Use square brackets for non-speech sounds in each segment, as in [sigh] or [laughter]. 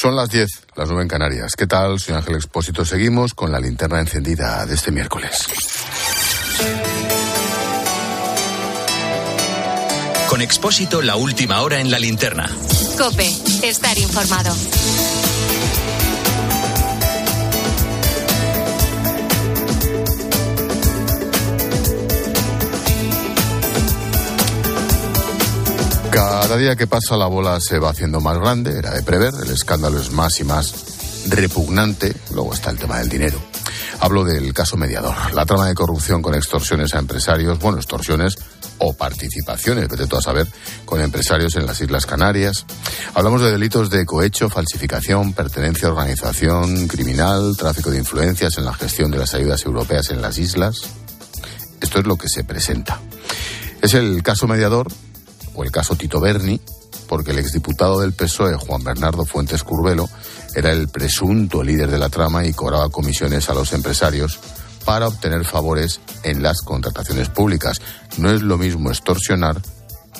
Son las 10, las 9 en Canarias. ¿Qué tal? Soy Ángel Expósito. Seguimos con la linterna encendida de este miércoles. Con Expósito, la última hora en la linterna. Cope, estar informado. Cada día que pasa la bola se va haciendo más grande, era de prever, el escándalo es más y más repugnante, luego está el tema del dinero. Hablo del caso mediador, la trama de corrupción con extorsiones a empresarios, bueno, extorsiones o participaciones, vete tú a saber, con empresarios en las Islas Canarias. Hablamos de delitos de cohecho, falsificación, pertenencia a organización criminal, tráfico de influencias en la gestión de las ayudas europeas en las islas. Esto es lo que se presenta. Es el caso mediador o el caso Tito Berni, porque el exdiputado del PSOE, Juan Bernardo Fuentes Curbelo, era el presunto líder de la trama y cobraba comisiones a los empresarios para obtener favores en las contrataciones públicas. No es lo mismo extorsionar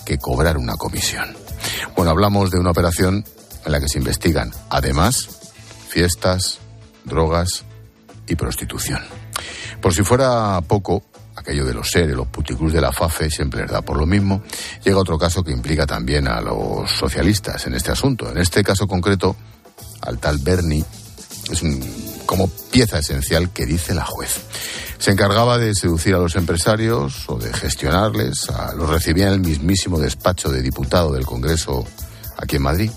que cobrar una comisión. Bueno, hablamos de una operación en la que se investigan, además, fiestas, drogas y prostitución. Por si fuera poco, aquello de los seres, los puticlus de la FAFE, siempre les da por lo mismo. Llega otro caso que implica también a los socialistas en este asunto. En este caso concreto, al tal Bernie, es como pieza esencial que dice la juez. Se encargaba de seducir a los empresarios o de gestionarles, los recibía en el mismísimo despacho de diputado del Congreso aquí en Madrid.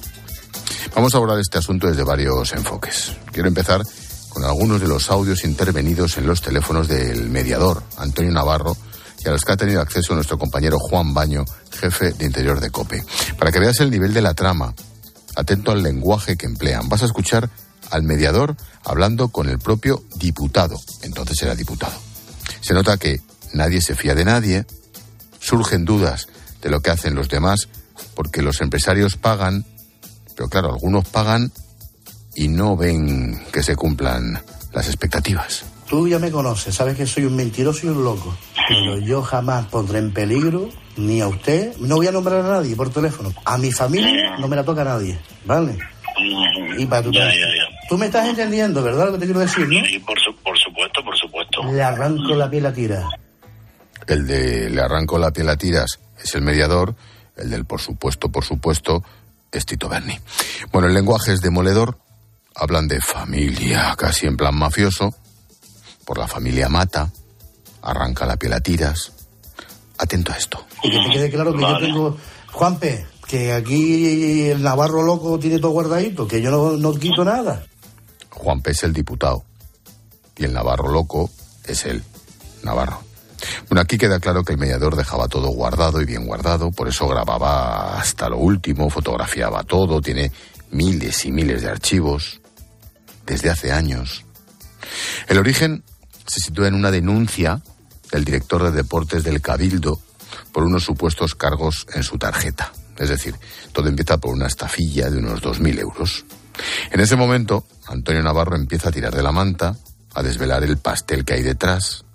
Vamos a abordar este asunto desde varios enfoques. Quiero empezar con algunos de los audios intervenidos en los teléfonos del mediador, Antonio Navarro, y a los que ha tenido acceso nuestro compañero Juan Baño, jefe de Interior de COPE. Para que veas el nivel de la trama, atento al lenguaje que emplean. Vas a escuchar al mediador hablando con el propio diputado, entonces era diputado. Se nota que nadie se fía de nadie, surgen dudas de lo que hacen los demás, porque los empresarios pagan, pero claro, algunos pagan y no ven que se cumplan las expectativas. Tú ya me conoces, sabes que soy un mentiroso y un loco, pero yo jamás pondré en peligro ni a usted, no voy a nombrar a nadie por teléfono. A mi familia no me la toca a nadie, ¿vale? Y para tu ya, ya, ya. Tú me estás entendiendo, ¿verdad? Lo que te quiero decir, ¿no? Sí, por, por supuesto, por supuesto. Le arranco la piel a tiras. El de le arranco la piel a tiras es el mediador, el del por supuesto, por supuesto, es Tito Berni. Bueno, el lenguaje es demoledor, hablan de familia, casi en plan mafioso, por la familia mata, arranca la piel a tiras. Atento a esto. Y que te quede claro que yo tengo, Juanpe, que aquí el Navarro loco tiene todo guardadito, que yo no, no quito nada. Juanpe es el diputado y el Navarro loco es él, Navarro. Bueno, aquí queda claro que el mediador dejaba todo guardado y bien guardado, por eso grababa hasta lo último, fotografiaba todo, tiene miles y miles de archivos desde hace años. El origen se sitúa en una denuncia del director de deportes del Cabildo por unos supuestos cargos en su tarjeta. Es decir, todo empieza por una estafilla de unos 2.000 euros. En ese momento, Antonio Navarro empieza a tirar de la manta, a desvelar el pastel que hay detrás.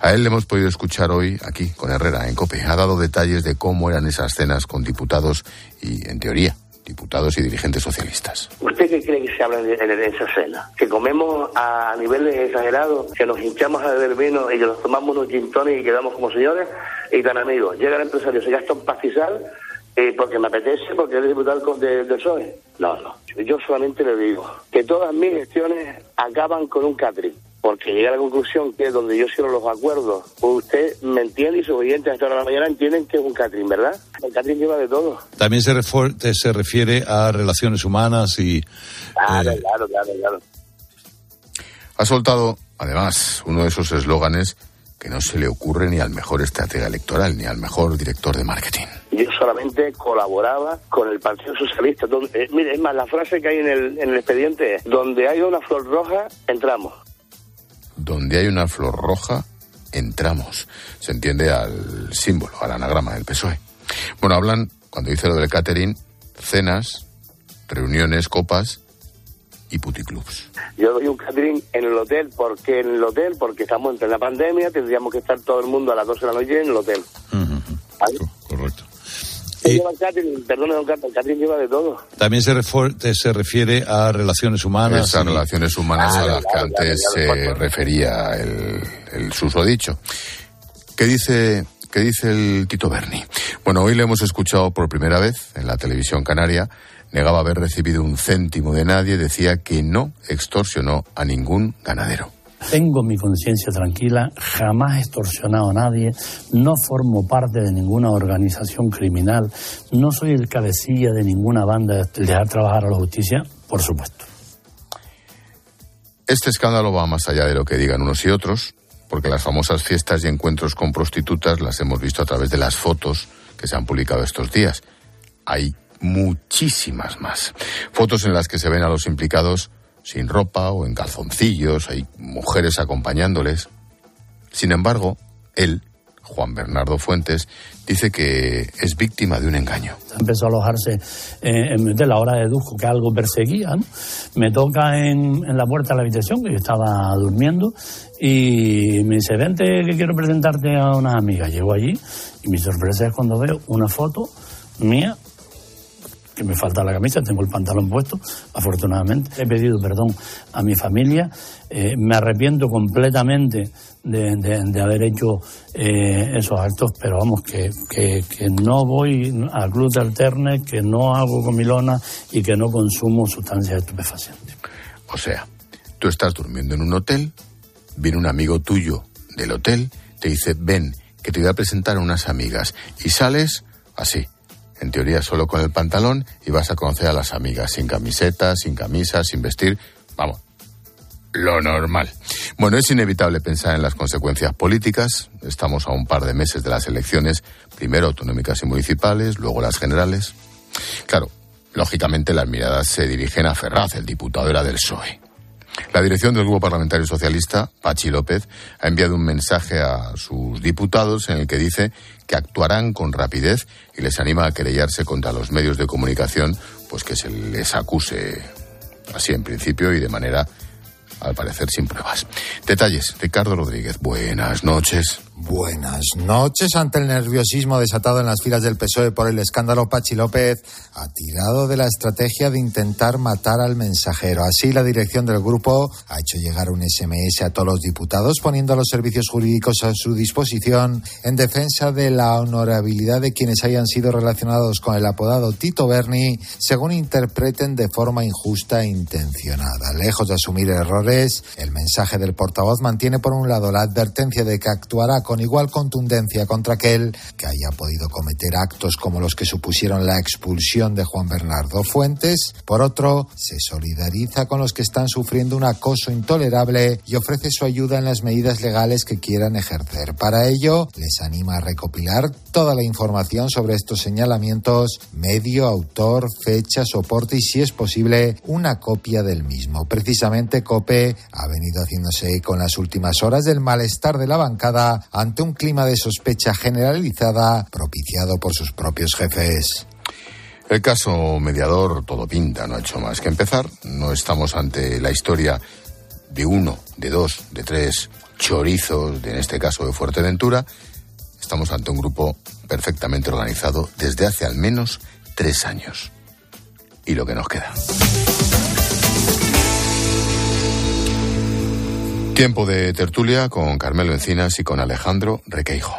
A él le hemos podido escuchar hoy aquí con Herrera en COPE. Ha dado detalles de cómo eran esas cenas con diputados y, en teoría, diputados y dirigentes socialistas. ¿Usted qué cree que se habla en, esa cena? Que comemos a niveles exagerados, que nos hinchamos a beber vino y que nos tomamos unos gintones y quedamos como señores y tan amigos. Llega el empresario, se gasta un pastizal eh, porque me apetece, porque eres diputado del PSOE. No, no. Yo solamente le digo que todas mis gestiones acaban con un catri porque llega a la conclusión que donde yo cierro los acuerdos, pues usted me entiende y sus oyentes hasta la mañana entienden que es un Catrín, ¿verdad? El Catrín lleva de todo. También se, se refiere a relaciones humanas y... Claro, eh, claro, claro, claro. Ha soltado, además, uno de esos eslóganes que no se le ocurre ni al mejor estratega electoral, ni al mejor director de marketing. Yo solamente colaboraba con el Partido Socialista. Eh, mire, es más, la frase que hay en el, en el expediente es, donde hay una flor roja, entramos donde hay una flor roja, entramos. Se entiende al símbolo, al anagrama del PSOE. Bueno, hablan, cuando dice lo del catering, cenas, reuniones, copas y puticlubs. Yo doy un catering en el hotel, porque en el hotel, porque estamos en la pandemia, tendríamos que estar todo el mundo a las 12 de la noche en el hotel. Correcto. Don Carlos, el catering lleva de todo. También se, refor- se refiere a relaciones humanas. Esas y- relaciones humanas Ah, a las claro, que claro, antes claro, se claro. refería el, el susodicho. ¿Qué dice, ¿Qué dice el Tito Berni? Bueno, hoy le hemos escuchado por primera vez en la televisión canaria. Negaba haber recibido un céntimo de nadie, decía que no extorsionó a ningún ganadero. Tengo mi conciencia tranquila, jamás he extorsionado a nadie, no formo parte de ninguna organización criminal, no soy el cabecilla de ninguna banda de dejar trabajar a la justicia, por supuesto. Este escándalo va más allá de lo que digan unos y otros, porque las famosas fiestas y encuentros con prostitutas las hemos visto a través de las fotos que se han publicado estos días. Hay muchísimas más. Fotos en las que se ven a los implicados sin ropa o en calzoncillos, hay mujeres acompañándoles. Sin embargo, él, Juan Bernardo Fuentes, dice que es víctima de un engaño. Empezó a alojarse eh, en de la hora de Dujo, que algo perseguía. Me toca en, en la puerta de la habitación, que yo estaba durmiendo, y me dice, vente que quiero presentarte a unas amigas. Llego allí y mi sorpresa es cuando veo una foto mía que me falta la camisa, tengo el pantalón puesto, afortunadamente. He pedido perdón a mi familia, eh, me arrepiento completamente de, de- de haber hecho eh, esos actos, pero vamos, que, que- no voy a club de alternes, que no hago comilona y que no consumo sustancias estupefacientes. O sea, tú estás durmiendo en un hotel, viene un amigo tuyo del hotel, te dice, ven, que te voy a presentar a unas amigas, y sales así, en teoría solo con el pantalón, y vas a conocer a las amigas, sin camiseta, sin camisa, sin vestir, vamos, lo normal. Bueno, es inevitable pensar en las consecuencias políticas, estamos a un par de meses de las elecciones, primero autonómicas y municipales, luego las generales. Claro, lógicamente las miradas se dirigen a Ferraz, el diputado era del PSOE. La dirección del Grupo Parlamentario Socialista, Pachi López, ha enviado un mensaje a sus diputados en el que dice que actuarán con rapidez y les anima a querellarse contra los medios de comunicación, pues que se les acuse así en principio y de manera, al parecer, sin pruebas. Detalles, Ricardo Rodríguez. Buenas noches. Buenas noches. Ante el nerviosismo desatado en las filas del PSOE por el escándalo, Pachi López ha tirado de la estrategia de intentar matar al mensajero. Así, la dirección del grupo ha hecho llegar un SMS a todos los diputados, poniendo los servicios jurídicos a su disposición en defensa de la honorabilidad de quienes hayan sido relacionados con el apodado Tito Berni, según interpreten de forma injusta e intencionada. Lejos de asumir errores, el mensaje del portavoz mantiene por un lado la advertencia de que actuará con igual contundencia contra aquel que haya podido cometer actos como los que supusieron la expulsión de Juan Bernardo Fuentes. Por otro, se solidariza con los que están sufriendo un acoso intolerable y ofrece su ayuda en las medidas legales que quieran ejercer. Para ello, les anima a recopilar toda la información sobre estos señalamientos, medio, autor, fecha, soporte y, si es posible, una copia del mismo. Precisamente, COPE ha venido haciéndose eco en las últimas horas del malestar de la bancada ante un clima de sospecha generalizada propiciado por sus propios jefes. El caso mediador, todo pinta, no ha hecho más que empezar. No estamos ante la historia de uno, de dos, de tres chorizos, en este caso de Fuerteventura. Estamos ante un grupo perfectamente organizado desde hace al menos tres años. Y lo que nos queda. Tiempo de tertulia con Carmelo Encinas y con Alejandro Requeijo.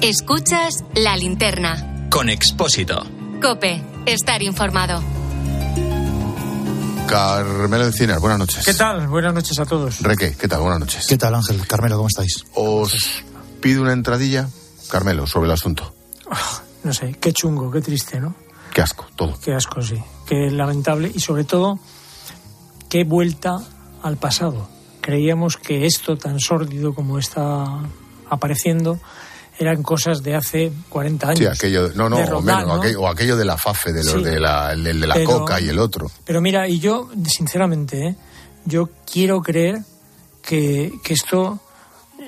Escuchas la linterna. Con Expósito. Cope, estar informado. Carmelo Encinas, buenas noches. ¿Qué tal? Buenas noches a todos. Reque, ¿qué tal? Buenas noches. ¿Qué tal, Ángel? Carmelo, ¿cómo estáis? Os pido una entradilla, Carmelo, sobre el asunto. No sé, qué chungo, qué triste, ¿no? Qué asco, todo. Qué asco, sí. Qué lamentable y sobre todo, qué vuelta al pasado. Creíamos que esto tan sórdido como está apareciendo eran cosas de hace 40 años. Sí, aquello, no, no, de o, menos, ¿no? aquello, o aquello de la FAFE, de, los Sí. de la, el de la Pero- coca y el otro. Pero mira, y yo, sinceramente, ¿eh? yo quiero creer que, que esto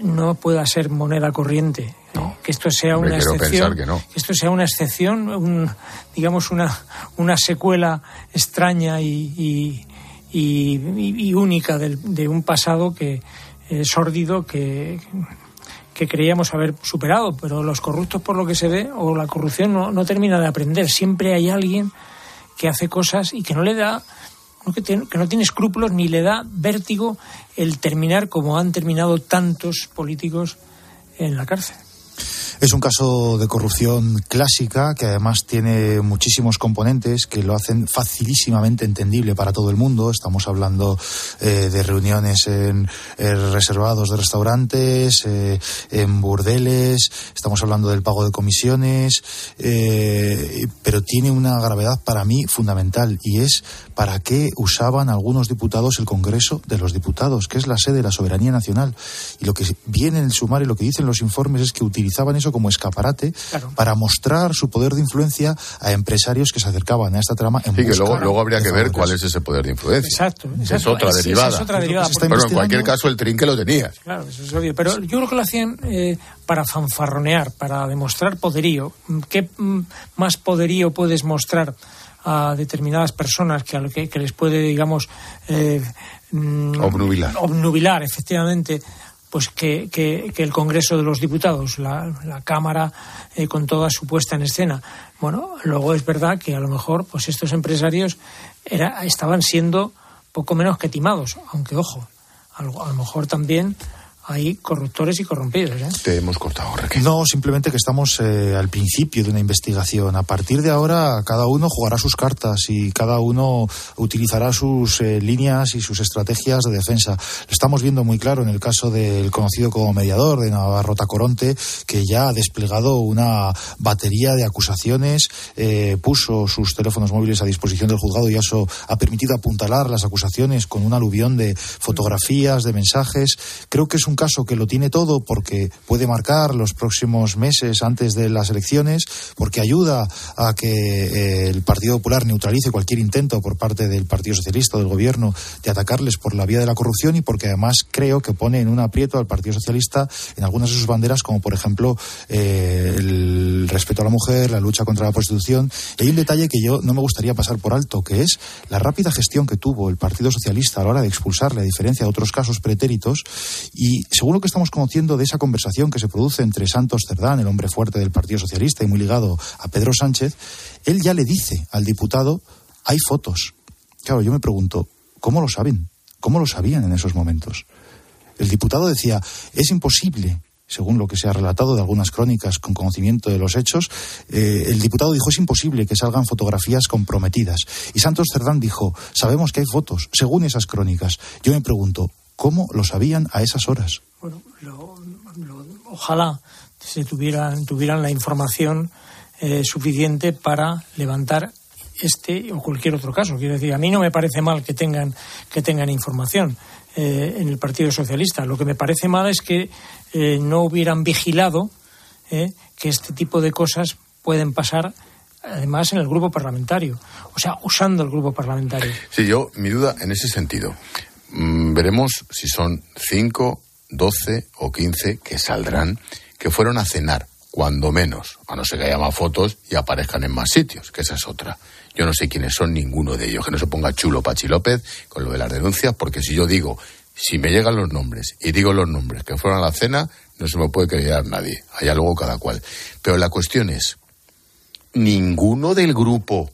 no pueda ser moneda corriente. ¿Eh? Que esto sea una excepción. que no. esto sea una excepción, un- digamos, una, una secuela extraña y, y, y- y única del- de un pasado que eh, sórdido que, que creíamos haber superado, pero los corruptos, por lo que se ve, o la corrupción no, no termina de aprender. Siempre hay alguien que hace cosas y que no le da, que, que no tiene escrúpulos ni le da vértigo el terminar como han terminado tantos políticos en la cárcel. Es un caso de corrupción clásica que además tiene muchísimos componentes que lo hacen facilísimamente entendible para todo el mundo. Estamos hablando eh, de reuniones en, reservados de restaurantes, eh, en burdeles, estamos hablando del pago de comisiones, eh, pero tiene una gravedad para mí fundamental y es para qué usaban algunos diputados el Congreso de los Diputados, que es la sede de la soberanía nacional. Y lo que viene en el sumario lo que dicen los informes es que utilizaban eso como escaparate para mostrar su poder de influencia a empresarios que se acercaban a esta trama en sí, que luego, luego habría que ver cuál es ese poder de influencia. Exacto. Es otra derivada. Pero en cualquier caso el trinque lo tenía. Claro, eso es obvio. Pero yo creo que lo hacían eh, para fanfarronear, para demostrar poderío. ¿Qué mm, más poderío puedes mostrar? a determinadas personas que, que, les puede, digamos, eh, mm, obnubilar. obnubilar, efectivamente, pues que, que, el Congreso de los Diputados, la, la Cámara eh, con toda su puesta en escena. Bueno, luego es verdad que a lo mejor pues estos empresarios era, estaban siendo poco menos que timados, aunque ojo, a lo, a lo mejor también hay corruptores y corrompidos. ¿eh? Te hemos cortado, No, simplemente que estamos eh, al principio de una investigación. A partir de ahora, cada uno jugará sus cartas y cada uno utilizará sus eh, líneas y sus estrategias de defensa. Lo estamos viendo muy claro en el caso del conocido como mediador de Navarro Tacoronte, que ya ha desplegado una batería de acusaciones, eh, puso sus teléfonos móviles a disposición del juzgado y eso ha permitido apuntalar las acusaciones con un aluvión de fotografías, de mensajes. Creo que es un caso que lo tiene todo porque puede marcar los próximos meses antes de las elecciones, porque ayuda a que eh, el Partido Popular neutralice cualquier intento por parte del Partido Socialista o del Gobierno de atacarles por la vía de la corrupción y porque además creo que pone en un aprieto al Partido Socialista en algunas de sus banderas, como por ejemplo eh, el respeto a la mujer, la lucha contra la prostitución. Y hay un detalle que yo no me gustaría pasar por alto, que es la rápida gestión que tuvo el Partido Socialista a la hora de expulsarle, a diferencia de otros casos pretéritos, y según lo que estamos conociendo de esa conversación que se produce entre Santos Cerdán, el hombre fuerte del Partido Socialista y muy ligado a Pedro Sánchez, él ya le dice al diputado, hay fotos. Claro, yo me pregunto, ¿cómo lo saben? ¿Cómo lo sabían en esos momentos? El diputado decía, es imposible según lo que se ha relatado de algunas crónicas con conocimiento de los hechos, eh, el diputado dijo es imposible que salgan fotografías comprometidas. Y Santos Cerdán dijo, sabemos que hay fotos, según esas crónicas. Yo me pregunto, ¿Cómo lo sabían a esas horas? Bueno, ojalá se tuvieran, tuvieran la información eh, suficiente para levantar este o cualquier otro caso. Quiero decir, a mí no me parece mal que tengan, que tengan información eh, en el Partido Socialista. Lo que me parece mal es que eh, no hubieran vigilado que este tipo de cosas pueden pasar además en el grupo parlamentario, o sea, usando el grupo parlamentario. Sí, yo, mi duda en ese sentido. Mm, veremos si son 5, 12 o 15 que saldrán, que fueron a cenar, cuando menos, a no ser que haya más fotos y aparezcan en más sitios, que esa es otra. Yo no sé quiénes son ninguno de ellos, que no se ponga chulo Pachi López con lo de las denuncias, porque si yo digo, si me llegan los nombres y digo los nombres que fueron a la cena, no se me puede creer nadie, allá luego cada cual. Pero la cuestión es, ninguno del grupo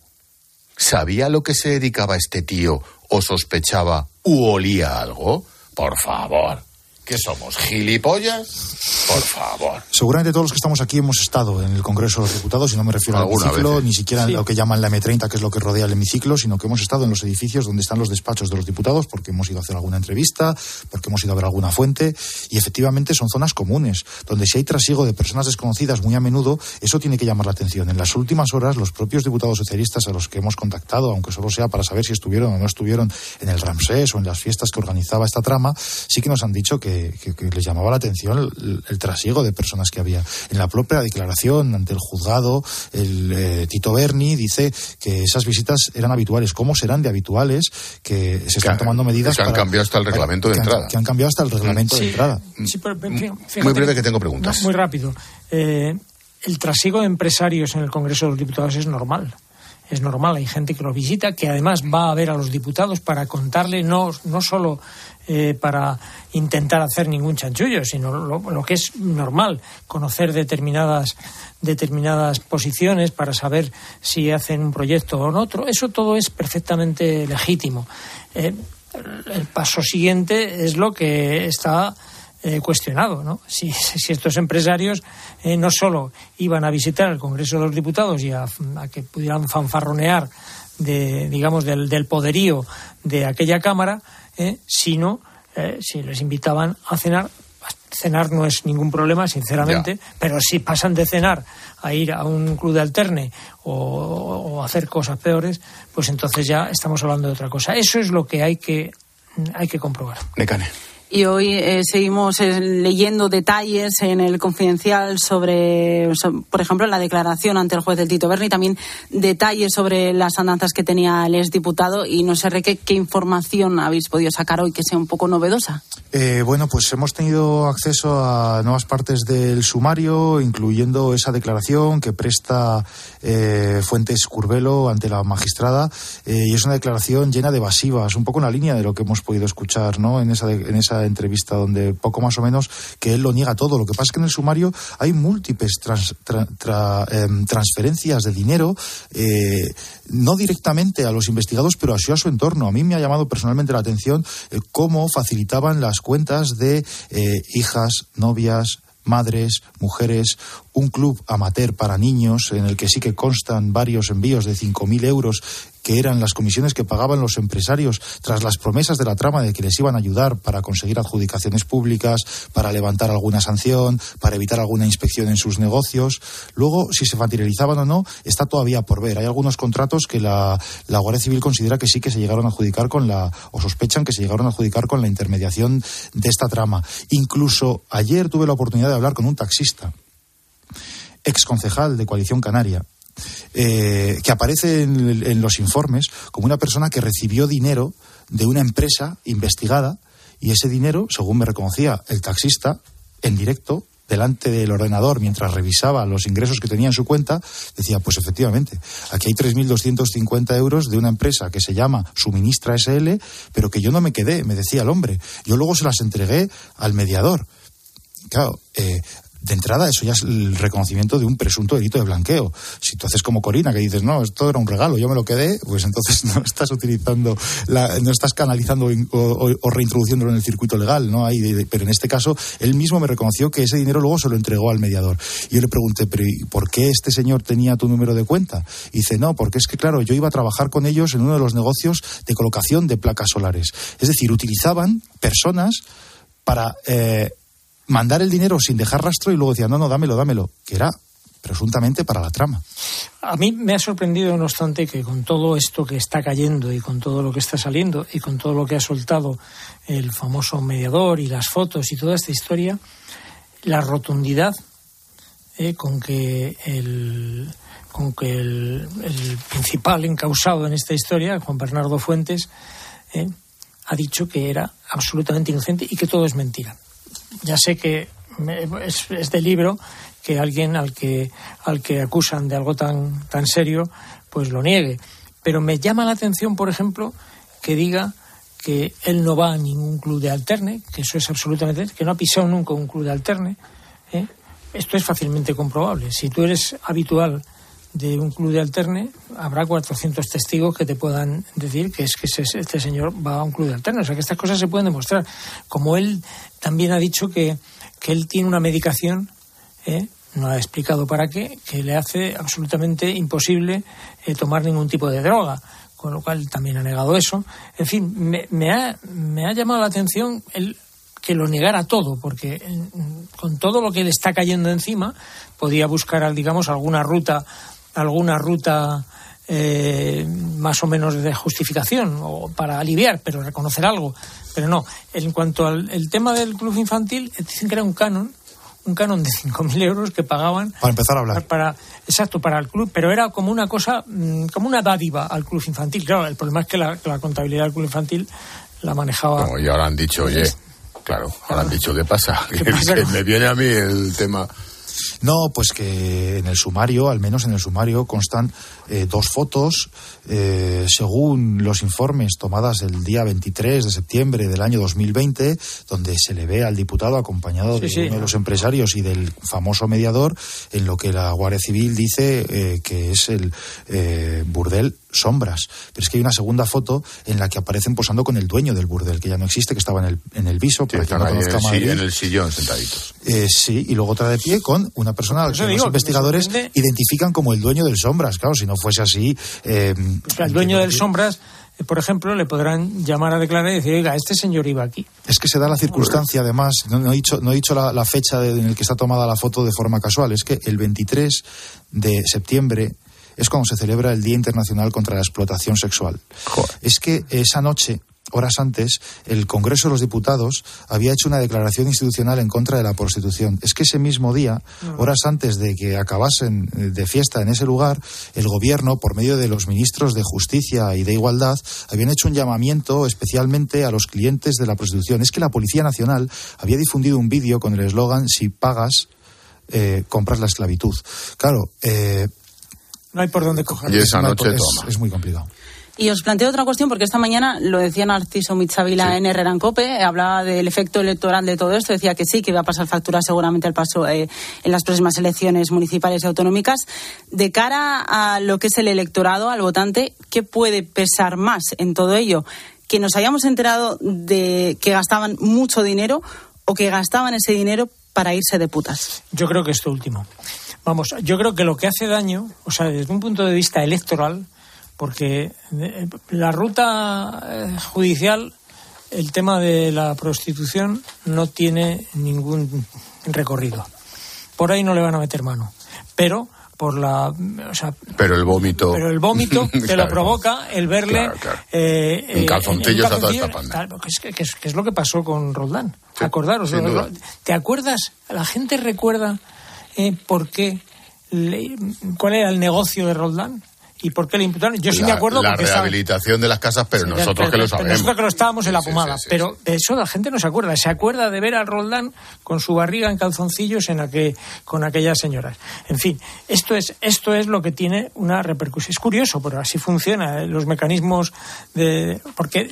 sabía lo que se dedicaba este tío o sospechaba u olía algo? Por favor. ¿Qué somos? ¿Gilipollas? Por favor. Seguramente todos los que estamos aquí hemos estado en el Congreso de los Diputados, y no me refiero al hemiciclo, ni siquiera en lo que llaman la M30, que es lo que rodea el hemiciclo, sino que hemos estado en los edificios donde están los despachos de los diputados, porque hemos ido a hacer alguna entrevista, porque hemos ido a ver alguna fuente, y efectivamente son zonas comunes, donde si hay trasiego de personas desconocidas muy a menudo, eso tiene que llamar la atención. En las últimas horas, los propios diputados socialistas a los que hemos contactado, aunque solo sea para saber si estuvieron o no estuvieron en el Ramsés o en las fiestas que organizaba esta trama, sí que nos han dicho que que, les llamaba la atención el, trasiego de personas que había. En la propia declaración ante el juzgado, el eh, Tito Berni dice que esas visitas eran habituales. ¿Cómo serán de habituales que se están tomando medidas? Que han cambiado hasta el reglamento de entrada. que han cambiado hasta el reglamento de entrada. muy breve que tengo preguntas. muy rápido. Eh, el trasiego de empresarios en el Congreso de los Diputados es normal es normal, hay gente que lo visita, que además va a ver a los diputados para contarle no, no solo eh, para intentar hacer ningún chanchullo, sino lo, que es normal, conocer determinadas, determinadas posiciones para saber si hacen un proyecto o no otro. Eso todo es perfectamente legítimo. Eh, el paso siguiente es lo que está eh, cuestionado, ¿no? Si, si estos empresarios no solo iban a visitar el Congreso de los Diputados y a, que pudieran fanfarronear de, digamos, del poderío de aquella Cámara, eh, sino si les invitaban a cenar. Cenar no es ningún problema, sinceramente, pero si pasan de cenar a ir a un club de alterne o, o hacer cosas peores, pues entonces ya estamos hablando de otra cosa. Eso es lo que hay que, hay que comprobar. Decane. Y hoy eh, seguimos eh, leyendo detalles en el confidencial sobre, por ejemplo, la declaración ante el juez del Tito Berni, también detalles sobre las andanzas que tenía el exdiputado. Y no sé, Reque, ¿qué información habéis podido sacar hoy que sea un poco novedosa? Eh, bueno, pues hemos tenido acceso a nuevas partes del sumario, incluyendo esa declaración que presta Fuentes Curvelo ante la magistrada. y es una declaración llena de evasivas, un poco en la línea de lo que hemos podido escuchar ¿no? en, esa, en esa entrevista donde poco más o menos que él lo niega todo. Lo que pasa es que en el sumario hay múltiples em, transferencias de dinero, eh, no directamente a los investigados, pero así a su entorno. A mí me ha llamado personalmente la atención eh, cómo facilitaban las cuentas de eh, hijas, novias, madres, mujeres, un club amateur para niños en el que sí que constan varios envíos de 5.000 euros que eran las comisiones que pagaban los empresarios tras las promesas de la trama de que les iban a ayudar para conseguir adjudicaciones públicas, para levantar alguna sanción, para evitar alguna inspección en sus negocios. Luego, si se materializaban o no, está todavía por ver. Hay algunos contratos que la, la Guardia Civil considera que sí que se llegaron a adjudicar con la, o sospechan que se llegaron a adjudicar con la intermediación de esta trama. Incluso ayer tuve la oportunidad de hablar con un taxista ex concejal de Coalición Canaria, eh, que aparece en, los informes como una persona que recibió dinero de una empresa investigada y ese dinero, según me reconocía el taxista, en directo, delante del ordenador mientras revisaba los ingresos que tenía en su cuenta, decía, pues efectivamente, aquí hay 3.250 euros de una empresa que se llama Suministra SL, pero que yo no me quedé, me decía el hombre. Yo luego se las entregué al mediador. Claro, eh, de entrada eso ya es el reconocimiento de un presunto delito de blanqueo. Si tú haces como Corina, que dices, no, esto era un regalo, yo me lo quedé, pues entonces [laughs] no estás utilizando, la, no estás canalizando o, reintroduciéndolo en el circuito legal, ¿no? Pero en este caso, él mismo me reconoció que ese dinero luego se lo entregó al mediador. Y yo le pregunté, pero ¿por qué este señor tenía tu número de cuenta? Y dice, no, porque es que, claro, yo iba a trabajar con ellos en uno de los negocios de colocación de placas solares. Es decir, utilizaban personas para eh, mandar el dinero sin dejar rastro y luego decía, no, no, dámelo, dámelo, que era presuntamente para la trama. A mí me ha sorprendido, no obstante, que con todo esto que está cayendo y con todo lo que está saliendo y con todo lo que ha soltado el famoso mediador y las fotos y toda esta historia, la rotundidad eh, con que el con que el, principal encausado en esta historia, Juan Bernardo Fuentes, eh, ha dicho que era absolutamente inocente y que todo es mentira ya sé que es, de libro que alguien al que al que acusan de algo tan tan serio pues lo niegue pero me llama la atención por ejemplo que diga que él no va a ningún club de alterne que eso es absolutamente que no ha pisado nunca un club de alterne ¿eh? esto es fácilmente comprobable si tú eres habitual de un club de alterne, habrá 400 testigos que te puedan decir que es que este señor va a un club de alterne. O sea, que estas cosas se pueden demostrar. Como él también ha dicho que, que él tiene una medicación, ¿eh? no ha explicado para qué, que le hace absolutamente imposible eh, tomar ningún tipo de droga, con lo cual también ha negado eso. En fin, me, me, ha, me ha llamado la atención el que lo negara todo, porque con todo lo que le está cayendo encima, podía buscar, digamos, alguna ruta alguna ruta eh, más o menos de justificación o para aliviar, pero reconocer algo. Pero no, en cuanto al el tema del club infantil, dicen que era un canon, un canon de 5.000 euros que pagaban. Para empezar a hablar. Para, exacto, para el club, pero era como una cosa, mm, como una dádiva al club infantil. Claro, el problema es que la, contabilidad del club infantil la manejaba. y ahora han dicho, oye, claro, ahora han dicho, ¿qué pasa? ¿Qué pasa? me viene a mí el tema No, pues que en el sumario, al menos en el sumario, constan eh, dos fotos, eh, según los informes tomadas el día 23 de septiembre del año 2020, donde se le ve al diputado acompañado de uno de los empresarios y del famoso mediador, en lo que la Guardia Civil dice eh, que es el burdel Sombras. Pero es que hay una segunda foto en la que aparecen posando con el dueño del burdel, que ya no existe, que estaba en el, en el viso. Sí, para en, el, en el sillón sentaditos. sí, y luego otra de pie con una persona a que los investigadores identifican como el dueño del Sombras. Claro, si no fuese así. Eh, el dueño del Sombras eh, por ejemplo, le podrán llamar a declarar y decir, oiga, este señor iba aquí. Es que se da la circunstancia, además, no, he dicho, no he dicho la, fecha en la que está tomada la foto de forma casual, es que el 23 de septiembre es cuando se celebra el Día Internacional contra la Explotación Sexual. Es que esa noche horas antes, el Congreso de los Diputados había hecho una declaración institucional en contra de la prostitución. Es que ese mismo día, horas antes de que acabasen eh, de fiesta en ese lugar, el Gobierno, por medio de los ministros de Justicia y de Igualdad, habían hecho un llamamiento especialmente a los clientes de la prostitución. Es que la Policía Nacional había difundido un vídeo con el eslogan Si pagas, eh, compras la esclavitud. Claro. Eh, no hay por dónde coger. Y esa noche es muy complicado. Y os planteo otra cuestión, porque esta mañana lo decía Narciso Michavila en Herrera Cope, hablaba del efecto electoral de todo esto, decía que sí, que iba a pasar factura seguramente al paso eh, en las próximas elecciones municipales y autonómicas. De cara a lo que es el electorado, al votante, ¿qué puede pesar más en todo ello? ¿Que nos hayamos enterado de que gastaban mucho dinero o que gastaban ese dinero para irse de putas? Yo creo que esto último. Vamos, yo creo que lo que hace daño, o sea, desde un punto de vista electoral, porque eh, la ruta eh, judicial, el tema de la prostitución no tiene ningún recorrido. Por ahí no le van a meter mano. Pero por la o sea, pero el vómito. pero el vómito [laughs] te lo provoca el verle eh, en calzoncillos a toda esta panda. que, es, lo que pasó con Roldán. Acordaros te acuerdas la gente recuerda por qué cuál era el negocio de Roldán ¿Y por qué le imputaron? Yo sí me acuerdo la rehabilitación de las casas, pero nosotros que lo sabemos. Nosotros que lo estábamos en la pomada. pero eso la gente no se acuerda. Se acuerda de ver a Roldán con su barriga en calzoncillos en aquel, con aquellas señoras. En fin, esto es, esto es lo que tiene una repercusión. Es curioso, pero así funciona. ¿eh? Los mecanismos de. Porque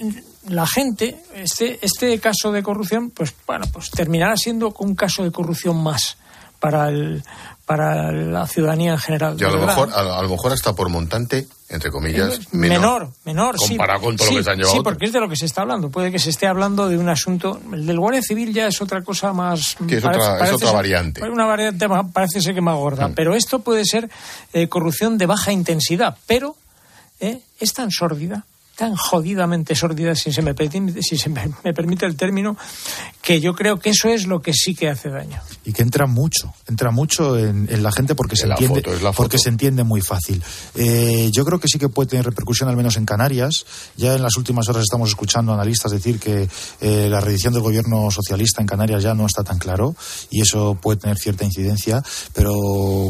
la gente, este, este caso de corrupción, pues bueno, pues terminará siendo un caso de corrupción más para el, para la ciudadanía en general. Y a lo, mejor, a, lo mejor hasta por montante, entre comillas, menor. Menor, Comparado con todo lo que se han llevado. Sí, porque es de lo que se está hablando. Puede que se esté hablando de un asunto. El del Guardia Civil ya es otra cosa más. Que es, otra, es otra variante. Una variante parece ser que más gorda. Mm. Pero esto puede ser eh, corrupción de baja intensidad. Pero eh, es tan sórdida tan jodidamente sórdida, si se, me, si se me, permite el término, que yo creo que eso es lo que sí que hace daño. Y que entra mucho, entra mucho en, la gente porque se entiende, porque se entiende muy fácil. Eh, yo creo que sí que puede tener repercusión al menos en Canarias. Ya en las últimas horas estamos escuchando analistas decir que eh, la redición del gobierno socialista en Canarias ya no está tan claro y eso puede tener cierta incidencia. Pero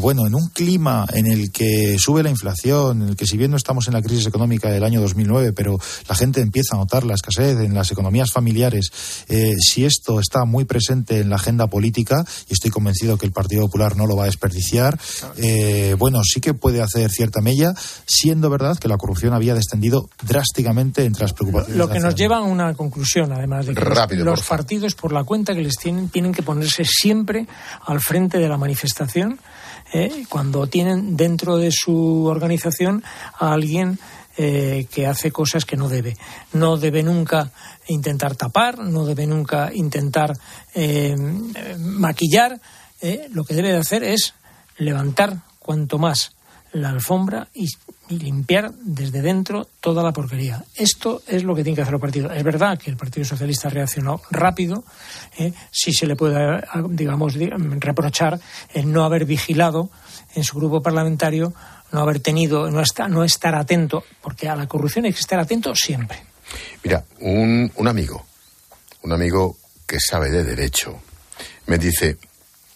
bueno, en un clima en el que sube la inflación, en el que si bien no estamos en la crisis económica del año 2009, pero la gente empieza a notar la escasez en las economías familiares. Eh, si esto está muy presente en la agenda política, y estoy convencido que el Partido Popular no lo va a desperdiciar, eh, bueno, sí que puede hacer cierta mella, siendo verdad que la corrupción había descendido drásticamente entre las preocupaciones. Lo que nos lleva a una conclusión, además de que los, partidos, por la cuenta que les tienen, tienen que ponerse siempre al frente de la manifestación. Eh, cuando tienen dentro de su organización a alguien eh, que hace cosas que no debe. No debe nunca intentar tapar, no debe nunca intentar eh, maquillar. Eh, lo que debe de hacer es levantar cuanto más la alfombra y, limpiar desde dentro toda la porquería. Esto es lo que tiene que hacer el partido. Es verdad que el Partido Socialista ha reaccionado rápido, si se le puede, digamos, reprochar el no haber vigilado en su grupo parlamentario no haber tenido, no estar, no estar atento, porque a la corrupción hay que estar atento siempre. Mira, un, un amigo, un amigo que sabe de derecho, me dice,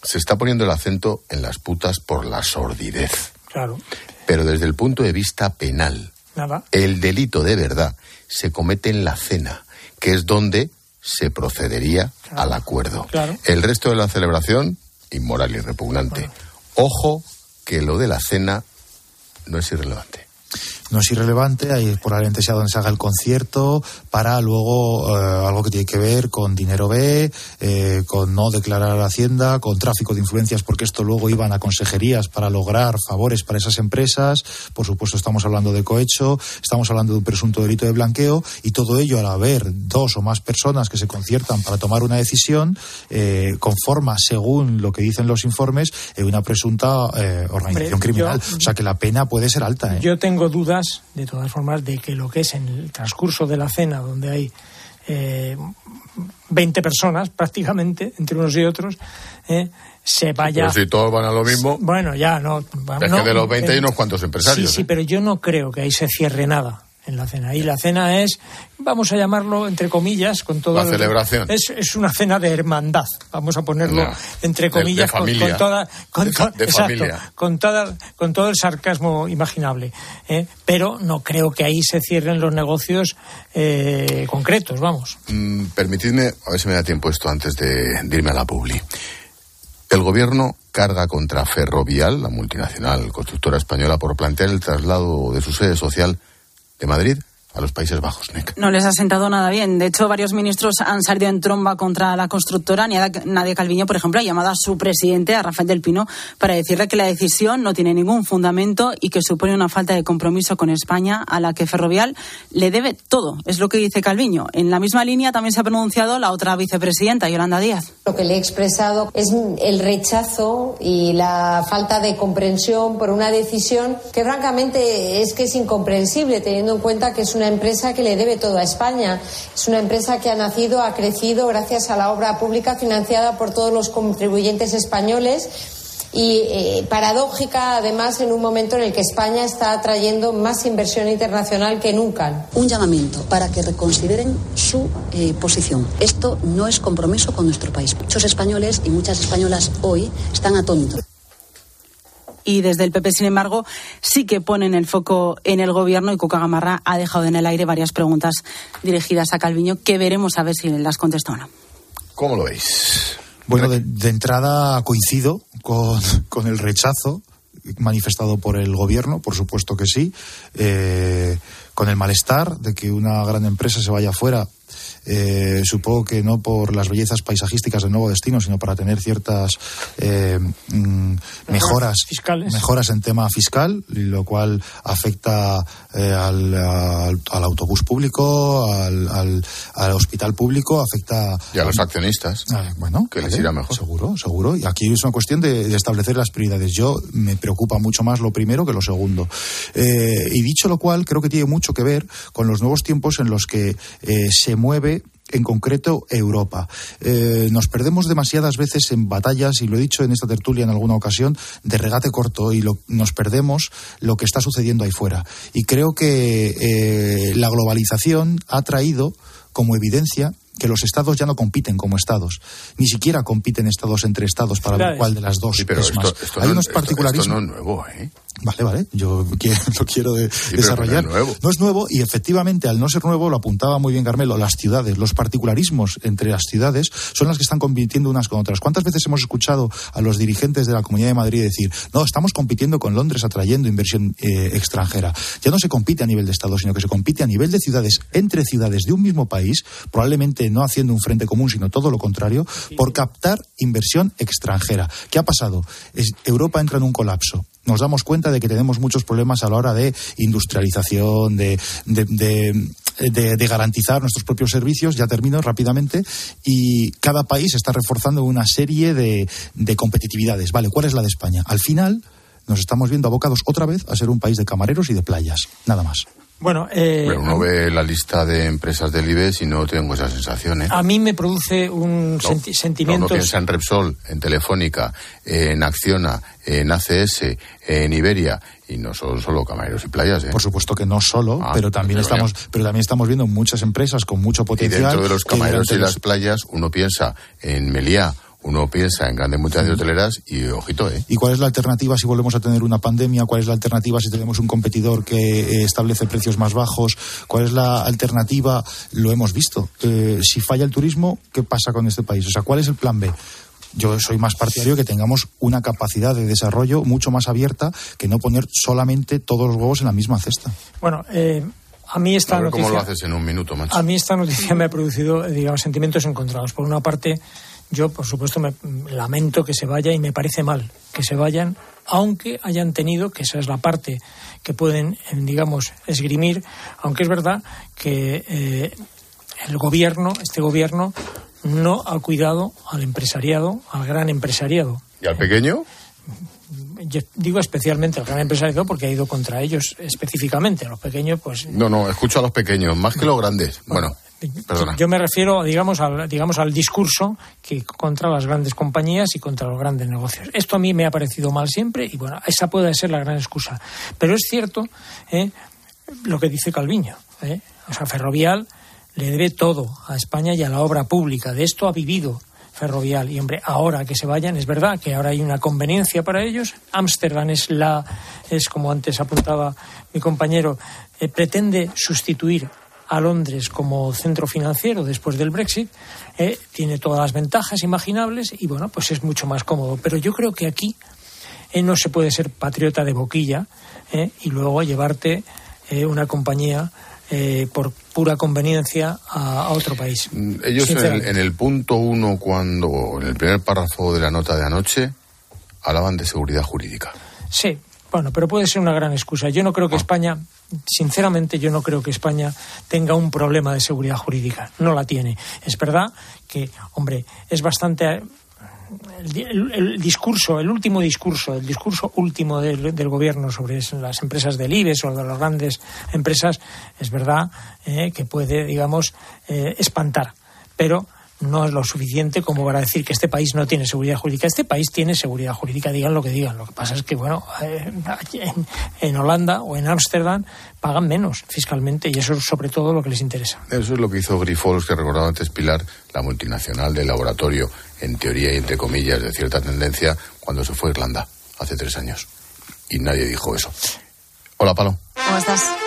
se está poniendo el acento en las putas por la sordidez. Claro. Pero desde el punto de vista penal, Nada. el delito de verdad se comete en la cena, que es donde se procedería al acuerdo. Claro. El resto de la celebración inmoral y repugnante. Ojo que lo de la cena no es irrelevante no es irrelevante, ahí probablemente sea donde se haga el concierto, para luego eh, algo que tiene que ver con dinero B, eh, con no declarar a la Hacienda, con tráfico de influencias, porque esto luego iban a consejerías para lograr favores para esas empresas. Por supuesto, estamos hablando de cohecho, estamos hablando de un presunto delito de blanqueo, y todo ello al haber dos o más personas que se conciertan para tomar una decisión, eh, conforma, según lo que dicen los informes, una presunta organización criminal. o sea que la pena puede ser alta. Yo tengo dudas de todas formas, de que lo que es en el transcurso de la cena, donde hay eh, 20 personas prácticamente, entre unos y otros, eh, se vaya. Pero si todos van a lo mismo. Bueno, ya, no. Es que de los 20 hay unos cuantos empresarios. Sí, sí, ¿eh? pero yo no creo que ahí se cierre nada en la cena. Y la cena es, vamos a llamarlo entre comillas, con todo. La celebración. Es, es una cena de hermandad, vamos a ponerlo entre comillas, con, toda. Con, con, toda, con todo el sarcasmo imaginable. ¿eh? Pero no creo que ahí se cierren los negocios eh, concretos, vamos. Mm, permitidme, a ver si me da tiempo esto antes de, de irme a la publi. El gobierno carga contra Ferrovial, la multinacional constructora española, por plantear el traslado de su sede social de Madrid a los Países Bajos, No les ha sentado nada bien. De hecho, varios ministros han salido en tromba contra la constructora. Nadia Calviño, por ejemplo, ha llamado a su presidente, a Rafael del Pino, para decirle que la decisión no tiene ningún fundamento y que supone una falta de compromiso con España a la que Ferrovial le debe todo. Es lo que dice Calviño. En la misma línea también se ha pronunciado la otra vicepresidenta, Yolanda Díaz. Lo que le he expresado es el rechazo y la falta de comprensión por una decisión que, francamente, es que es incomprensible, teniendo en cuenta que es una empresa que le debe todo a España. Es una empresa que ha nacido, ha crecido gracias a la obra pública financiada por todos los contribuyentes españoles y eh, paradójica además en un momento en el que España está atrayendo más inversión internacional que nunca. Un llamamiento para que reconsideren su eh, posición. Esto no es compromiso con nuestro país. Muchos españoles y muchas españolas hoy están atónitos y desde el PP, sin embargo, sí que ponen el foco en el gobierno y Cuca Gamarra ha dejado en el aire varias preguntas dirigidas a Calviño que veremos a ver si las contesta o no. ¿Cómo lo veis? Bueno, de, entrada coincido con, [laughs] con, el rechazo manifestado por el gobierno, por supuesto que sí, eh, con el malestar de que una gran empresa se vaya fuera eh, supongo que no por las bellezas paisajísticas del nuevo destino, sino para tener ciertas eh, mm, mejoras, mejoras en tema fiscal, lo cual afecta eh, al, autobús público, al, hospital público, afecta... Y a los accionistas. Ah, bueno, que les irá mejor. Seguro, seguro. Y aquí es una cuestión de, establecer las prioridades. Yo me preocupa mucho más lo primero que lo segundo. y dicho lo cual, creo que tiene mucho que ver con los nuevos tiempos en los que se mueve en concreto Europa. Eh, nos perdemos demasiadas veces en batallas, y lo he dicho en esta tertulia en alguna ocasión, de regate corto y nos perdemos lo que está sucediendo ahí fuera. Y creo que eh, la globalización ha traído como evidencia que los estados ya no compiten como estados, ni siquiera compiten estados entre estados para ver cuál de las dos es más. Hay unos particularismos. no es nuevo, ¿eh? Vale, vale, yo [laughs] lo quiero desarrollar. No es, nuevo. no es nuevo y efectivamente al no ser nuevo, lo apuntaba muy bien Carmelo, las ciudades, los particularismos entre las ciudades son las que están compitiendo unas con otras. ¿Cuántas veces hemos escuchado a los dirigentes de la Comunidad de Madrid decir, no, estamos compitiendo con Londres atrayendo inversión eh, extranjera? Ya no se compite a nivel de Estado, sino que se compite a nivel de ciudades, entre ciudades de un mismo país, probablemente no haciendo un frente común, sino todo lo contrario, por captar inversión extranjera. ¿Qué ha pasado? Europa entra en un colapso nos damos cuenta de que tenemos muchos problemas a la hora de industrialización, de, de, garantizar nuestros propios servicios, ya termino rápidamente, y cada país está reforzando una serie de, de competitividades. Vale, ¿cuál es la de España? Al final nos estamos viendo abocados otra vez a ser un país de camareros y de playas, nada más. Bueno, eh, uno ve la lista de empresas del IBEX y no tengo esa sensación. ¿eh? A mí me produce un sentimiento. Uno piensa en Repsol, en Telefónica, en Acciona, en ACS, en Iberia y no son solo camareros y playas. ¿eh? Por supuesto que no solo, ah, pero también estamos, pero también estamos viendo muchas empresas con mucho potencial. Y dentro de los camareros y las playas, uno piensa en Meliá uno piensa en grandes multinacionales hoteleras y ojito, ¿eh? ¿Y cuál es la alternativa si volvemos a tener una pandemia? ¿Cuál es la alternativa si tenemos un competidor que eh, establece precios más bajos? ¿Cuál es la alternativa? Lo hemos visto. Eh, si falla el turismo, ¿qué pasa con este país? O sea, ¿cuál es el plan B? yo soy más partidario que tengamos una capacidad de desarrollo mucho más abierta que no poner solamente todos los huevos en la misma cesta. Bueno, eh, a mí esta A ver noticia... cómo lo haces en un minuto, macho. A mí esta noticia me ha producido, digamos, sentimientos encontrados. Por una parte, yo, por supuesto, me lamento que se vaya y me parece mal que se vayan, aunque hayan tenido, que esa es la parte que pueden, eh, digamos, esgrimir, aunque es verdad que eh, el gobierno, este gobierno, no ha cuidado al empresariado, al gran empresariado. ¿Y al pequeño? Yo digo especialmente al gran empresariado porque ha ido contra ellos específicamente. A los pequeños, pues No, no, escucho a los pequeños, más que los grandes. Bueno, Yo me refiero, digamos, al, digamos, al discurso que contra las grandes compañías y contra los grandes negocios. Esto a mí me ha parecido mal siempre y, bueno, esa puede ser la gran excusa. Pero es cierto ¿eh? lo que dice Calviño. ¿eh? O sea, Ferrovial le debe todo a España y a la obra pública. De esto ha vivido Ferrovial. Y, hombre, ahora que se vayan, es verdad que ahora hay una conveniencia para ellos. Ámsterdam es la, es como antes apuntaba mi compañero, eh, pretende sustituir a Londres como centro financiero después del Brexit, eh, tiene todas las ventajas imaginables y bueno, pues es mucho más cómodo. Pero yo creo que aquí eh, no se puede ser patriota de boquilla eh, y luego llevarte una compañía eh, por pura conveniencia a, a otro país. Ellos en el, en el punto uno, cuando en el primer párrafo de la nota de anoche, hablaban de seguridad jurídica. Sí, bueno, pero puede ser una gran excusa. Yo no creo que España, sinceramente, yo no creo que España tenga un problema de seguridad jurídica. No la tiene. Es verdad que, hombre, es bastante. El, di- el- el discurso, el último discurso, el discurso último del, del gobierno sobre las empresas del IBEX o de las grandes empresas, es verdad eh, que puede, digamos, eh, espantar. Pero no es lo suficiente como para decir que este país no tiene seguridad jurídica. Este país tiene seguridad jurídica, digan lo que digan. Lo que pasa es que, bueno, eh, en, en Holanda o en Ámsterdam pagan menos fiscalmente y eso es sobre todo lo que les interesa. Eso es lo que hizo Grifols, que recordaba antes Pilar, la multinacional del laboratorio, en teoría y entre comillas, de cierta tendencia, cuando se fue a Irlanda, hace tres años. Y nadie dijo eso. Hola, Palo. ¿Cómo estás?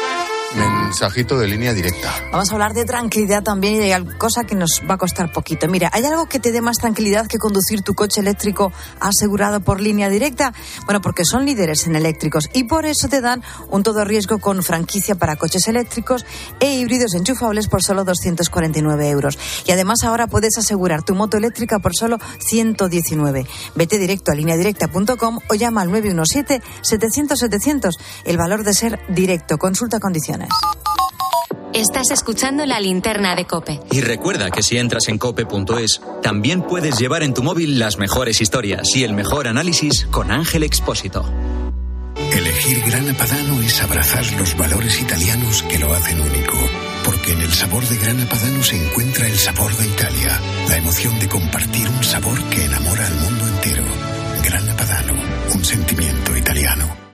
Mensajito de línea directa. Vamos a hablar de tranquilidad también y de algo- que nos va a costar poquito. Mira, ¿hay algo que te dé más tranquilidad que conducir tu coche eléctrico asegurado por línea directa? Bueno, porque son líderes en eléctricos y por eso te dan un todo riesgo con franquicia para coches eléctricos e híbridos enchufables por solo 249 euros. Y además ahora puedes asegurar tu moto eléctrica por solo 119. Vete directo a lineadirecta.com o llama al 917-700-700. El valor de ser directo. Consulta condiciones. Estás escuchando la linterna de Cope. Y recuerda que si entras en cope.es, también puedes llevar en tu móvil las mejores historias y el mejor análisis con Ángel Expósito. Elegir Grana Padano es abrazar los valores italianos que lo hacen único. Porque en el sabor de Grana Padano se encuentra el sabor de Italia, la emoción de compartir un sabor que enamora al mundo entero. Grana Padano, un sentimiento italiano.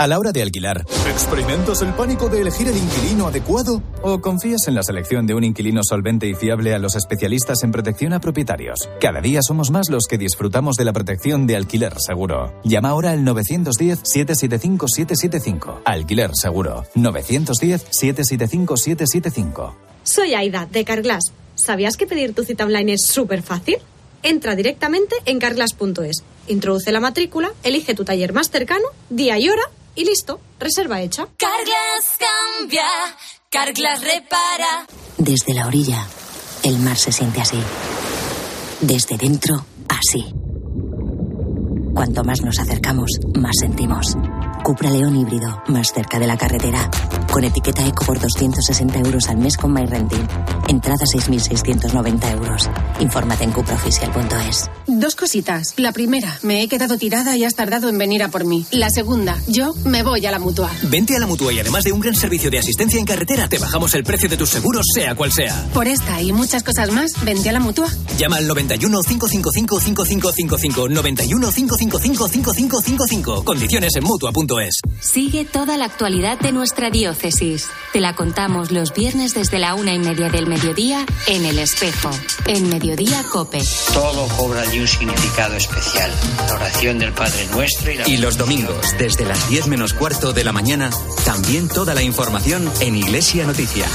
A la hora de alquilar, ¿experimentas el pánico de elegir el inquilino adecuado? ¿O confías en la selección de un inquilino solvente y fiable a los especialistas en protección a propietarios? Cada día somos más los que disfrutamos de la protección de alquiler seguro. Llama ahora al 910-775-775. Alquiler seguro. 910-775-775. Soy Aida, de Carglass. ¿Sabías que pedir tu cita online es súper fácil? Entra directamente en carglass.es, introduce la matrícula, elige tu taller más cercano, día y hora y listo, reserva hecha. Carglass cambia, Carglass repara. Desde la orilla, el mar se siente así. Desde dentro, así. Cuanto más nos acercamos, más sentimos. Cupra León híbrido, más cerca de la carretera. Con etiqueta Eco por 260 euros al mes con MyRenting. Entrada 6.690 euros. Infórmate en cupraoficial.es. Dos cositas. La primera, me he quedado tirada y has tardado en venir a por mí. La segunda, yo me voy a la mutua. Vente a la mutua y además de un gran servicio de asistencia en carretera, te bajamos el precio de tus seguros, sea cual sea. Por esta y muchas cosas más, vente a la mutua. Llama al 91 555 5555 91 555 5555. Condiciones en mutua.es. Sigue toda la actualidad de nuestra diócesis. Te la contamos los viernes desde la una y media del mediodía en El Espejo, en Mediodía Cope. Todo cobra allí un significado especial. La oración del Padre Nuestro y la... Y los domingos, desde las 10 menos cuarto de la mañana, también toda la información en Iglesia Noticia.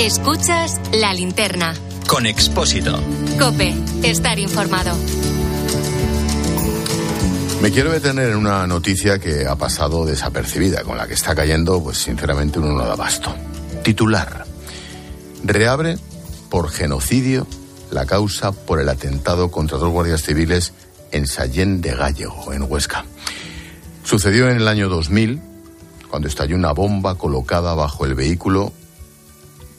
Escuchas la linterna. Con Expósito. Cope, estar informado. Me quiero detener en una noticia que ha pasado desapercibida, con la que está cayendo, pues sinceramente uno no da basto. Titular. Reabre por genocidio la causa por el atentado contra dos guardias civiles en Sallén de Gallego, en Huesca. Sucedió en el año 2000, cuando estalló una bomba colocada bajo el vehículo,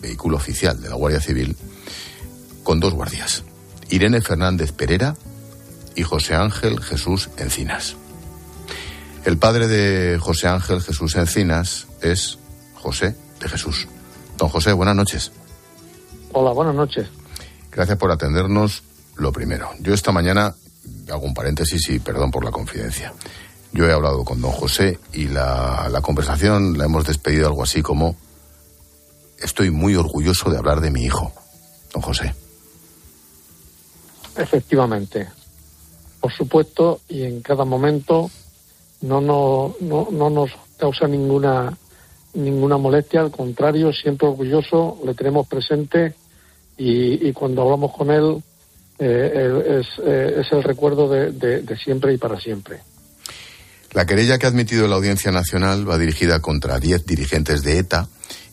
vehículo oficial de la Guardia Civil, con dos guardias, Irene Fernández Pereira y José Ángel Jesús Encinas. El padre de José Ángel Jesús Encinas es José de Jesús. Don José, buenas noches. Hola, buenas noches. Gracias por atendernos. Lo primero, yo esta mañana hago un paréntesis y perdón por la confidencia. Yo he hablado con don José y la, la conversación la hemos despedido algo así como estoy muy orgulloso de hablar de mi hijo, don José. Efectivamente. Por supuesto, y en cada momento no, no, no, no nos causa ninguna ninguna molestia, al contrario, siempre orgulloso, le tenemos presente y, y cuando hablamos con él eh, es, eh, es, el recuerdo de, de, de siempre y para siempre. La querella que ha admitido la Audiencia Nacional va dirigida contra 10 dirigentes de ETA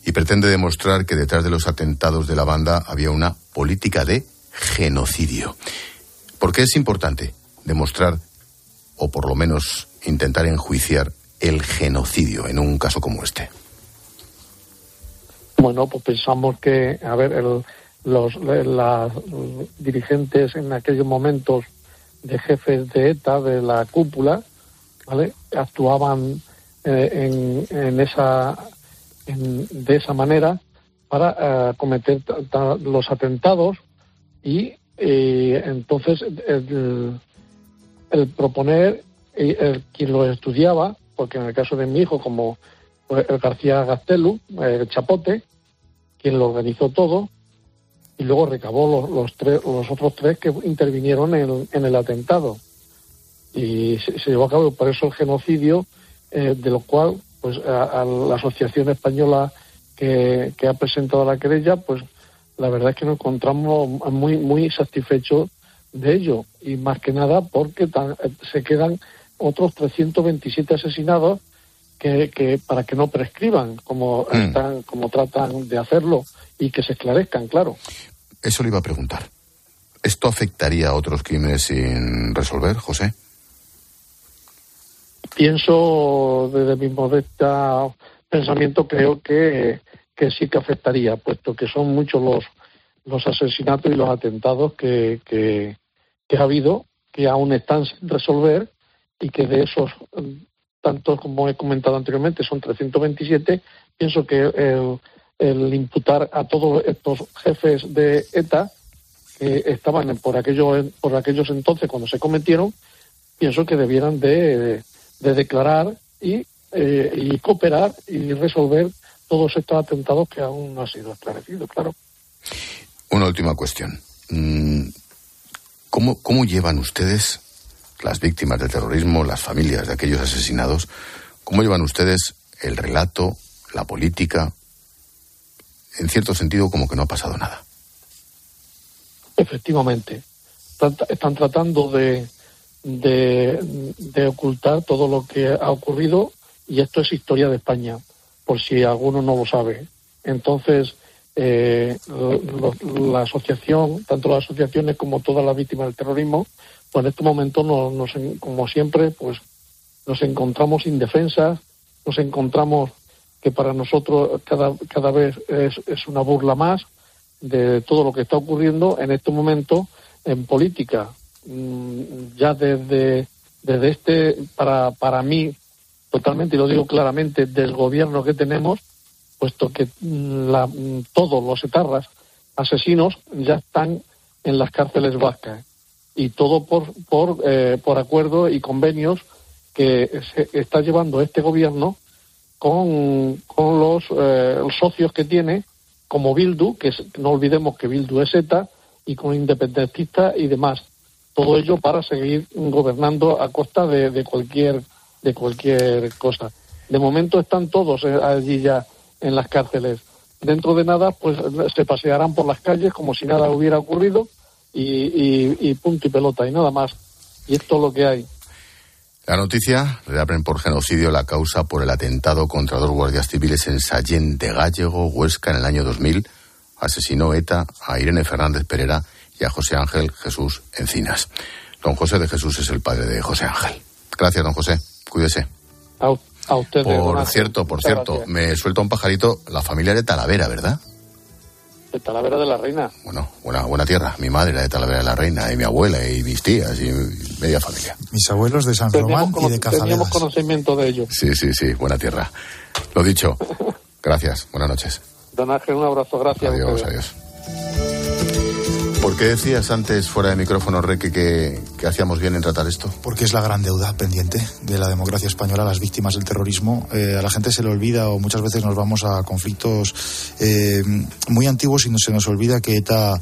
y pretende demostrar que detrás de los atentados de la banda había una política de genocidio. ¿Por qué es importante demostrar, o por lo menos intentar enjuiciar, el genocidio en un caso como este? Bueno, pues pensamos que, a ver, el, los las dirigentes en aquellos momentos de jefes de ETA, de la cúpula, ¿vale? actuaban eh, en, en, esa en, de esa manera para uh, cometer los atentados y eh, entonces el, proponer el, quien lo estudiaba porque en el caso de mi hijo como el García Gastelu el Chapote quien lo organizó todo y luego recabó los, los, tres, los otros tres que intervinieron en, en el atentado. Y se, se, llevó a cabo por eso el genocidio eh, de lo cual pues a, a la asociación española que, que, ha presentado la querella pues la verdad es que nos encontramos muy muy satisfechos de ello. Y más que nada porque tan, se quedan otros 327 asesinados que, que para que no prescriban como mm. están como tratan de hacerlo y que se esclarezcan claro. Eso le iba a preguntar. Esto afectaría a otros crímenes sin resolver José pienso desde mi modesta pensamiento creo que, que sí que afectaría, puesto que son muchos los, los asesinatos y los atentados que, que, ha habido, que aún están sin resolver y que de esos tantos como he comentado anteriormente son 327, pienso que el, el imputar a todos estos jefes de ETA que estaban por aquellos por aquellos entonces cuando se cometieron, pienso que debieran de, de declarar y, eh, y cooperar y resolver todos estos atentados que aún no han sido esclarecidos, claro. Una última cuestión. Mm, ¿Cómo, ¿Cómo llevan ustedes, las víctimas del terrorismo, las familias de aquellos asesinados, cómo llevan ustedes el relato, la política? En cierto sentido, como que no ha pasado nada. Efectivamente. están tratando de, de, ocultar todo lo que ha ocurrido y esto es historia de España, por si alguno no lo sabe. Entonces, eh, la asociación, tanto las asociaciones como todas las víctimas del terrorismo, pues en este momento, nos, como siempre, pues nos encontramos indefensas, nos encontramos que para nosotros cada, cada vez es, es una burla más de todo lo que está ocurriendo en este momento en política. Mm, ya desde, desde este, para, para mí, totalmente, y lo digo claramente, del gobierno que tenemos, puesto que mm, la, mm, todos los etarras asesinos ya están en las cárceles vascas y todo por, por, eh, por acuerdo y convenios que se está llevando este gobierno con, con los, eh, socios que tiene, como Bildu, que no olvidemos que Bildu es ETA, y con independentistas y demás. Todo ello para seguir gobernando a costa de, cualquier de cualquier cosa. De momento están todos eh, allí ya en las cárceles. Dentro de nada, pues se pasearán por las calles como si nada hubiera ocurrido y, punto y pelota y nada más. Y esto es lo que hay. La noticia reabren por genocidio la causa por el atentado contra dos guardias civiles en Sallén de Gallego, Huesca, en el año 2000. Asesinó ETA a Irene Fernández Pereira y a José Ángel Jesús Encinas. Don José de Jesús es el padre de José Ángel. Gracias, don José. Cuídese. A, usted. Por cierto, por cierto, me suelta un pajarito la familia de Talavera, ¿verdad? De Talavera de la Reina. Bueno, buena, buena tierra. Mi madre era de Talavera de la Reina, y mi abuela, y mis tías, y media familia. Mis abuelos de San Román y de. Teníamos conocimiento de ellos. Sí, sí, sí, buena tierra. Lo dicho. [laughs] Gracias. Buenas noches. Don Ángel, un abrazo. Gracias. Adiós, adiós. ¿Por qué decías antes, fuera de micrófono, Reque, que, hacíamos bien en tratar esto? Porque es la gran deuda pendiente de la democracia española, las víctimas del terrorismo. Eh, a la gente se le olvida o muchas veces nos vamos a conflictos eh, muy antiguos y no se nos olvida que ETA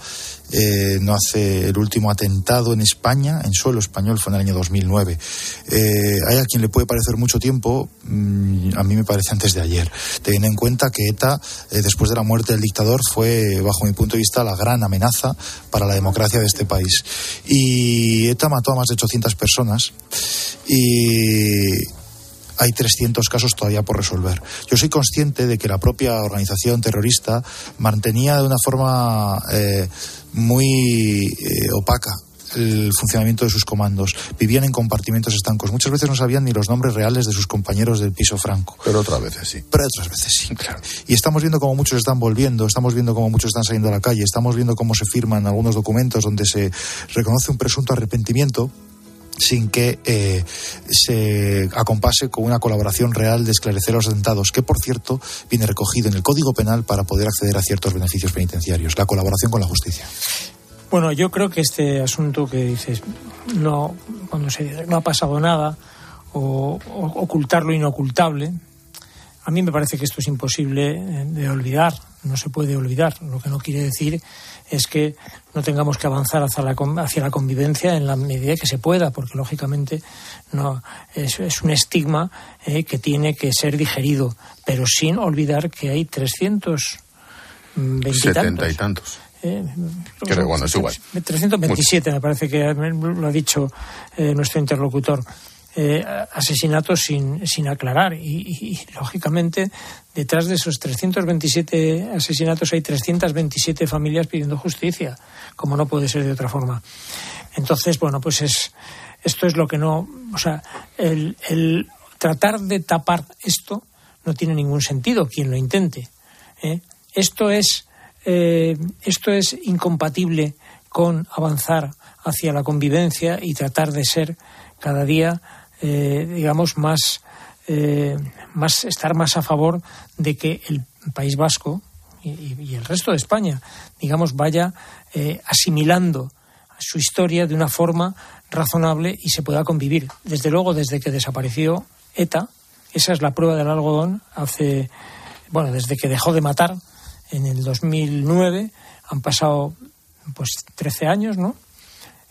eh, no hace el último atentado en España, en suelo español, fue en el año 2009. Eh, hay a quien le puede parecer mucho tiempo, mm, a mí me parece antes de ayer, teniendo en cuenta que ETA, eh, después de la muerte del dictador, fue, bajo mi punto de vista, la gran amenaza para la democracia de este país. Y ETA mató a más de 800 personas y hay 300 casos todavía por resolver. Yo soy consciente de que la propia organización terrorista mantenía de una forma eh, muy eh, opaca el funcionamiento de sus comandos. Vivían en compartimentos estancos. Muchas veces no sabían ni los nombres reales de sus compañeros del piso franco. Pero otras veces sí. Pero otras veces sí. Claro. Y estamos viendo cómo muchos están volviendo, estamos viendo cómo muchos están saliendo a la calle, estamos viendo cómo se firman algunos documentos donde se reconoce un presunto arrepentimiento sin que eh, se acompase con una colaboración real de esclarecer los atentados, que por cierto viene recogido en el Código Penal para poder acceder a ciertos beneficios penitenciarios, la colaboración con la justicia. Bueno, yo creo que este asunto que dices, no, cuando se no ha pasado nada, o, ocultar lo inocultable, a mí me parece que esto es imposible eh, de olvidar, no se puede olvidar, lo que no quiere decir es que no tengamos que avanzar hacia la, hacia la convivencia en la medida que se pueda, porque lógicamente no es, es un estigma eh, que tiene que ser digerido, pero sin olvidar que hay 300 70 y tantos. Eh, bueno, es igual. 327 me parece que lo ha dicho eh, nuestro interlocutor. Eh, asesinatos sin, sin aclarar. Y, lógicamente, detrás de esos 327 asesinatos hay 327 familias pidiendo justicia, como no puede ser de otra forma. Entonces, bueno, pues es, esto es lo que no. O sea, el, el tratar de tapar esto no tiene ningún sentido, quien lo intente. ¿eh? Esto, es, eh, esto es incompatible con avanzar hacia la convivencia y tratar de ser cada día eh, digamos, más, eh, más, estar más a favor de que el País Vasco y, el resto de España, digamos, vaya eh, asimilando su historia de una forma razonable y se pueda convivir. Desde luego, desde que desapareció ETA, esa es la prueba del algodón, hace, bueno, desde que dejó de matar en el 2009, han pasado pues 13 años, ¿no?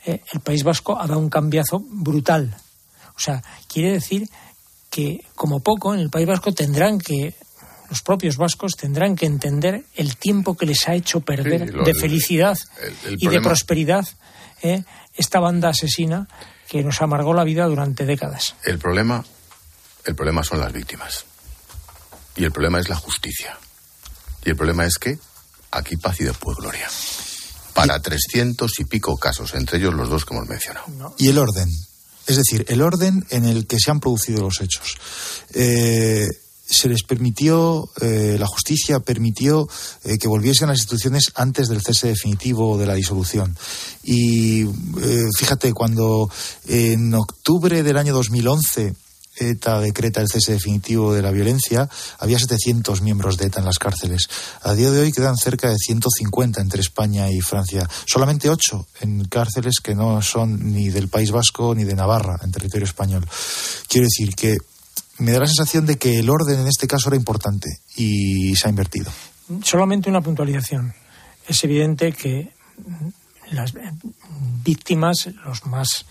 el País Vasco ha dado un cambiazo brutal o sea, quiere decir que como poco en el País Vasco tendrán que los propios vascos tendrán que entender el tiempo que les ha hecho perder de felicidad y de prosperidad ¿eh? esta banda asesina que nos amargó la vida durante décadas. El problema, el problema son las víctimas. Y el problema es la justicia. Y el problema es que aquí paz y después gloria. Para trescientos y pico casos, entre ellos los dos que hemos mencionado. Y el orden. Es decir, el orden en el que se han producido los hechos. Eh, se les permitió, eh, la justicia permitió eh, que volviesen a las instituciones antes del cese definitivo de la disolución. Y fíjate, cuando en octubre del año 2011 ETA decreta el cese definitivo de la violencia, había 700 miembros de ETA en las cárceles. A día de hoy quedan cerca de 150 entre España y Francia. Solamente 8 en cárceles que no son ni del País Vasco ni de Navarra, en territorio español. Quiero decir que me da la sensación de que el orden en este caso era importante y se ha invertido. Solamente una puntualización. Es evidente que las víctimas, los más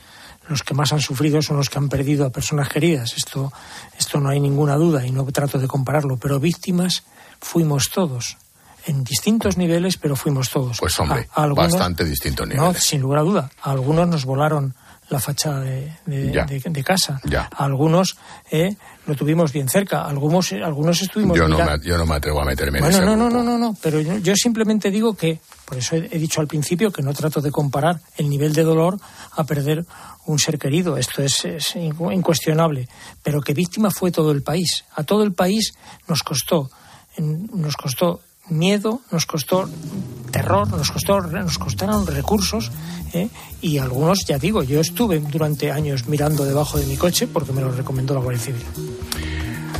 los que más han sufrido son los que han perdido a personas queridas. Esto, esto no hay ninguna duda y no trato de compararlo, pero víctimas fuimos todos. En distintos niveles, pero fuimos todos. Pues hombre, A- a algunos- bastante distintos No, niveles. sin lugar a duda. A algunos nos volaron la fachada de, de- Ya. de- de casa. Ya. Algunos eh, lo tuvimos bien cerca. Algunos, algunos estuvimos Yo no, me, yo no me atrevo a meterme bueno, no, no, no, no, no, pero yo, yo simplemente digo que, por eso he, he dicho al principio que no trato de comparar el nivel de dolor a perder un ser querido, esto es, es incu- incuestionable, pero que víctima fue todo el país. A todo el país nos costó, nos costó miedo, nos costó terror, nos costó, nos costaron recursos ¿eh? y algunos, ya digo, yo estuve durante años mirando debajo de mi coche porque me lo recomendó la Guardia Civil.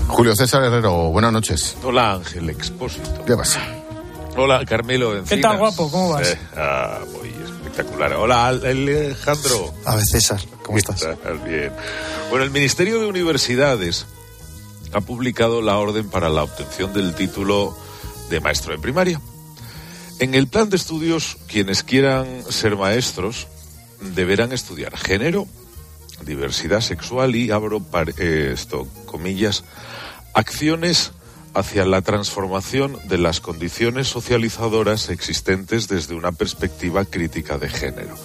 Julio César Herrero, buenas noches. Hola Ángel Expósito. ¿Qué pasa? Hola Carmelo Encinas. ¿Qué tal, guapo? ¿Cómo vas? Eh, ah, muy espectacular. Hola Al- Alejandro. A ver, César, ¿cómo estás? Bien. Bueno, el Ministerio de Universidades ha publicado la orden para la obtención del título de maestro de primaria. En el plan de estudios, quienes quieran ser maestros deberán estudiar género, diversidad sexual y, abro eh, esto, comillas, acciones hacia la transformación de las condiciones socializadoras existentes desde una perspectiva crítica de género.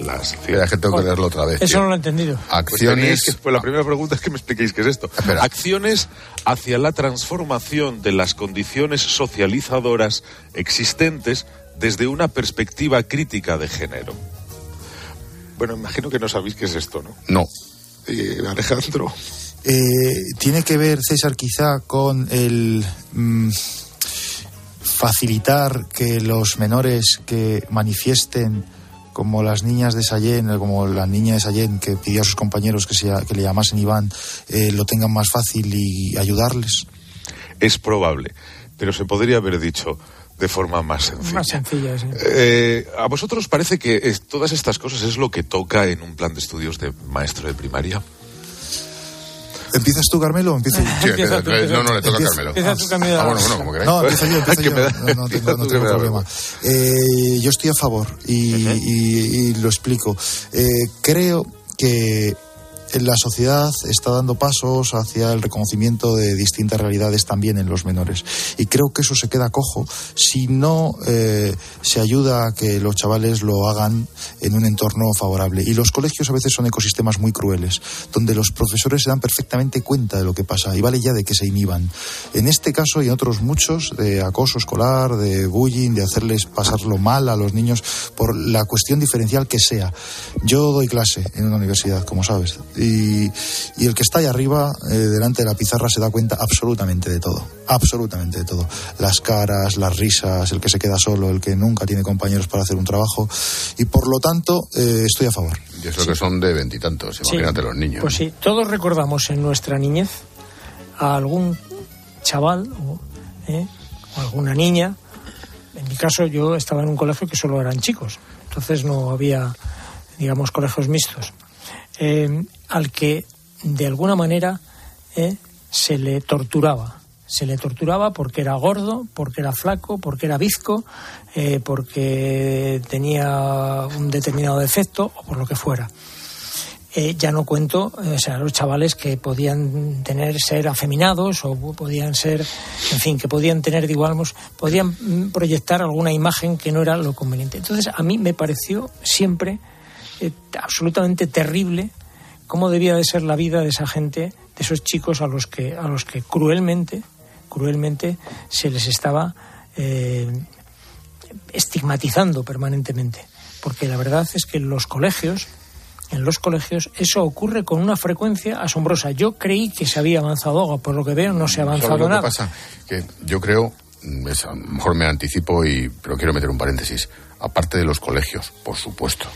Las Espera, que tengo que leerlo otra vez. Eso tío. no lo he entendido. pues tenéis Acciones. que- pues la primera pregunta es que me expliquéis qué es esto. Acciones hacia la transformación de las condiciones socializadoras existentes desde una perspectiva crítica de género. Bueno, imagino que no sabéis qué es esto, ¿no? No. Eh, Alejandro. Eh, tiene que ver, César, quizá con el mm, facilitar que los menores que manifiesten, como las niñas de Sallén, eh, como la niña de Sallén que pidió a sus compañeros que, se, que le llamasen Iván, eh, lo tengan más fácil y ayudarles. Es probable, pero se podría haber dicho de forma más sencilla. Más sencilla, sí. Eh, ¿A vosotros parece que es- todas estas cosas es lo que toca en un plan de estudios de maestro de primaria? ¿Empiezas tú, Carmelo, o empiezo yo? [laughs] Sí, empieza tú, empieza no, no, le toca a Empieza- Carmelo. Empieza tú, Carmelo. Ah, bueno, bueno, como queráis. No, empiezo yo, empiezo [laughs] Que yo. No, no [laughs] tengo, empieza no tengo problema. Eh, yo estoy a favor y, y- y lo explico. Eh, creo que la sociedad está dando pasos hacia el reconocimiento de distintas realidades también en los menores. Y creo que eso se queda cojo si no eh, se ayuda a que los chavales lo hagan en un entorno favorable. Y los colegios a veces son ecosistemas muy crueles, donde los profesores se dan perfectamente cuenta de lo que pasa y vale ya de que se inhiban. En este caso y en otros muchos, de acoso escolar, de bullying, de hacerles pasarlo mal a los niños por la cuestión diferencial que sea. Yo doy clase en una universidad, como sabes, y, y el que está ahí arriba, eh, delante de la pizarra, se da cuenta absolutamente de todo, absolutamente de todo. Las caras, las risas, el que se queda solo, el que nunca tiene compañeros para hacer un trabajo, y por lo tanto eh, estoy a favor. Y eso que son de veintitantos, Sí. imagínate los niños. Pues sí, todos recordamos en nuestra niñez a algún chaval o, ¿eh? o alguna niña. En mi caso, yo estaba en un colegio que solo eran chicos, entonces no había, digamos, colegios mixtos, eh, al que de alguna manera ¿eh? se le torturaba. Se le torturaba porque era gordo, porque era flaco, porque era bizco, eh, porque tenía un determinado defecto o por lo que fuera. Eh, ya no cuento, o sea, los chavales que podían tener, ser afeminados o podían ser, en fin, que podían tener, digamos, podían mm, proyectar alguna imagen que no era lo conveniente. Entonces, a mí me pareció siempre absolutamente terrible cómo debía de ser la vida de esa gente, de esos chicos a los que, a los que cruelmente, cruelmente se les estaba eh, estigmatizando permanentemente. Porque la verdad es que en los colegios, en los colegios, eso ocurre con una frecuencia asombrosa. Yo creí que se había avanzado algo, por lo que veo no se ha avanzado ¿Sabes lo nada. que pasa? Que yo creo, mm, es- a lo mejor me anticipo, y, pero quiero meter un paréntesis, aparte de los colegios, por supuesto,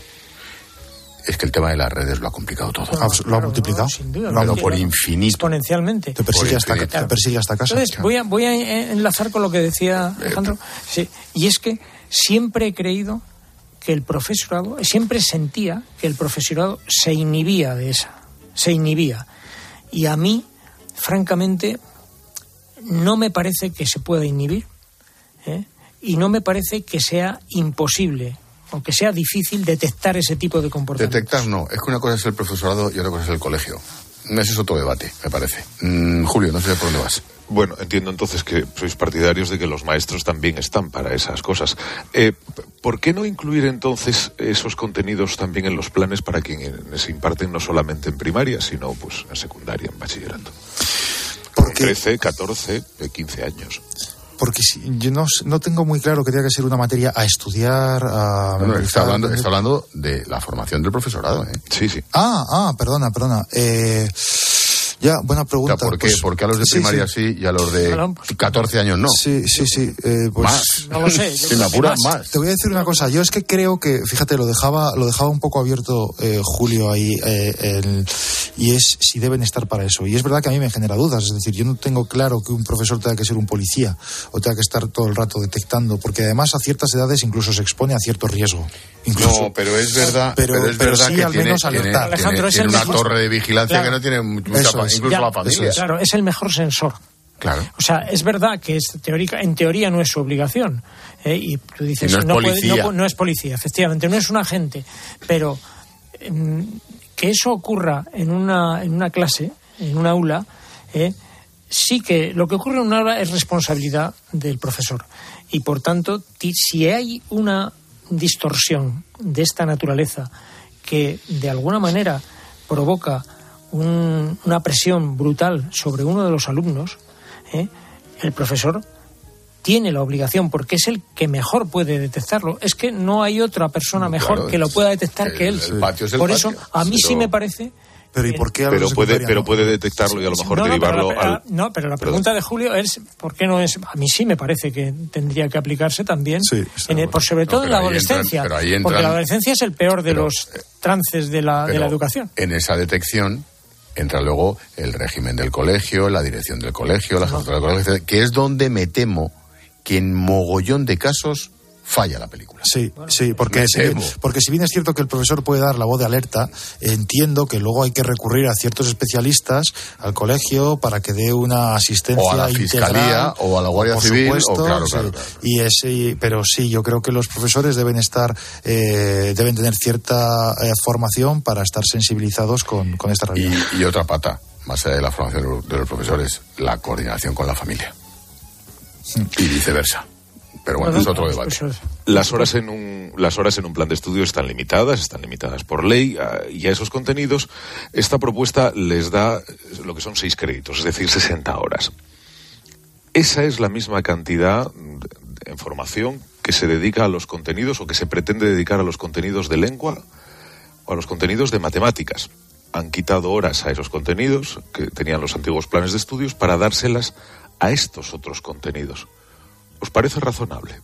es que el tema de las redes lo ha complicado todo. lo ha multiplicado. duda, pero lo por infinito. Exponencialmente. Te persigue, Por hasta, infinito. te persigue hasta casa. Entonces, voy a, voy a eh, enlazar con lo que decía Alejandro. Sí, y es que siempre he creído que el profesorado, siempre sentía que el profesorado se inhibía de esa, se inhibía. Y a mí, francamente, no me parece que se pueda inhibir ¿eh? y no me parece que sea imposible o que sea difícil detectar ese tipo de comportamiento. Detectar no, es que una cosa es el profesorado y otra cosa es el colegio. Ese es otro debate, me parece. Mm, Julio, no sé por dónde vas. Bueno, entiendo entonces que sois partidarios de que los maestros también están para esas cosas. Eh, ¿Por qué no incluir entonces esos contenidos también en los planes para quienes se imparten no solamente en primaria, sino pues en secundaria, en bachillerato? Con 13, 14, eh, 15 años. Porque si- yo no, no tengo muy claro que tenga que ser una materia a estudiar, a... No, no, está hablando, está hablando de la formación del profesorado, ¿eh? Sí, sí. Ah, ah, perdona, perdona. Eh, ya, buena pregunta. ¿por qué? Pues, ¿Por qué a los de sí, primaria sí. sí, y a los de 14 años no? Sí, sí, sí. eh, pues, Más. No lo sé, yo Si creo me que apuras, más. Te voy a decir una cosa. Yo es que creo que, fíjate, lo dejaba, lo dejaba un poco abierto eh, Julio ahí, eh, el- y es si deben estar para eso. Y es verdad que a mí me genera dudas. Es decir, yo no tengo claro que un profesor tenga que ser un policía o tenga que estar todo el rato detectando, porque además a ciertas edades incluso se expone a cierto riesgo. Incluso. No, pero es verdad, Pero- pero, es pero verdad sí que al tiene, menos tiene- alertar. tiene- Alejandro, es tiene el una torre de vigilancia Claro. que no tiene mucha Eso. Incluso Ya, la familia. Claro, es el mejor sensor. Claro. O sea, es verdad que es teórica, en teoría no es su obligación. ¿eh? Y tú dices, Y no es puede- policía. no es policía, efectivamente, no es un agente. Pero em, que eso ocurra en una, en una clase, en un aula, ¿eh? sí que lo que ocurre en un aula es responsabilidad del profesor. Y por tanto, si hay una distorsión de esta naturaleza que de alguna manera provoca un- una presión brutal sobre uno de los alumnos, ¿eh? el profesor tiene la obligación, porque es el que mejor puede detectarlo. Es que no hay otra persona mejor claro, que lo pueda detectar que él. el patio es el Por patio, eso, a mí sí me parece Pero ¿y por qué Pero de puede, pero no? puede detectarlo y a lo mejor no, no, pero derivarlo la, al... no, pero la Perdón. pregunta de Julio es ¿por qué no es? A mí sí me parece que tendría que aplicarse también, en el- por sobre todo en la entran- adolescencia, entran- porque la adolescencia es el peor de pero, los trances de la, de la educación. En esa detección entra luego el régimen del colegio, la dirección del colegio, la jefatura del colegio, que es donde me temo que en mogollón de casos falla la película. Sí, sí, porque si, temo. porque si bien es cierto que el profesor puede dar la voz de alerta, entiendo que luego hay que recurrir a ciertos especialistas al colegio para que dé una asistencia O a la integral, Fiscalía, o a la Guardia por Civil, o claro, sí. claro, claro. Y es, y- pero sí, yo creo que los profesores deben estar, eh, deben tener cierta eh, formación para estar sensibilizados con, con esta realidad. Y, y otra pata, más allá de la formación de los- de los profesores, la coordinación con la familia. Y viceversa. Pero bueno, es otro debate. Las horas en un las horas en un plan de estudio están limitadas, están limitadas por ley ah, y a esos contenidos esta propuesta les da lo que son seis créditos, es decir, 60 horas. Esa es la misma cantidad de en formación que se dedica a los contenidos o que se pretende dedicar a los contenidos de lengua o a los contenidos de matemáticas. Han quitado horas a esos contenidos que tenían los antiguos planes de estudios para dárselas a estos otros contenidos. ¿Os parece razonable?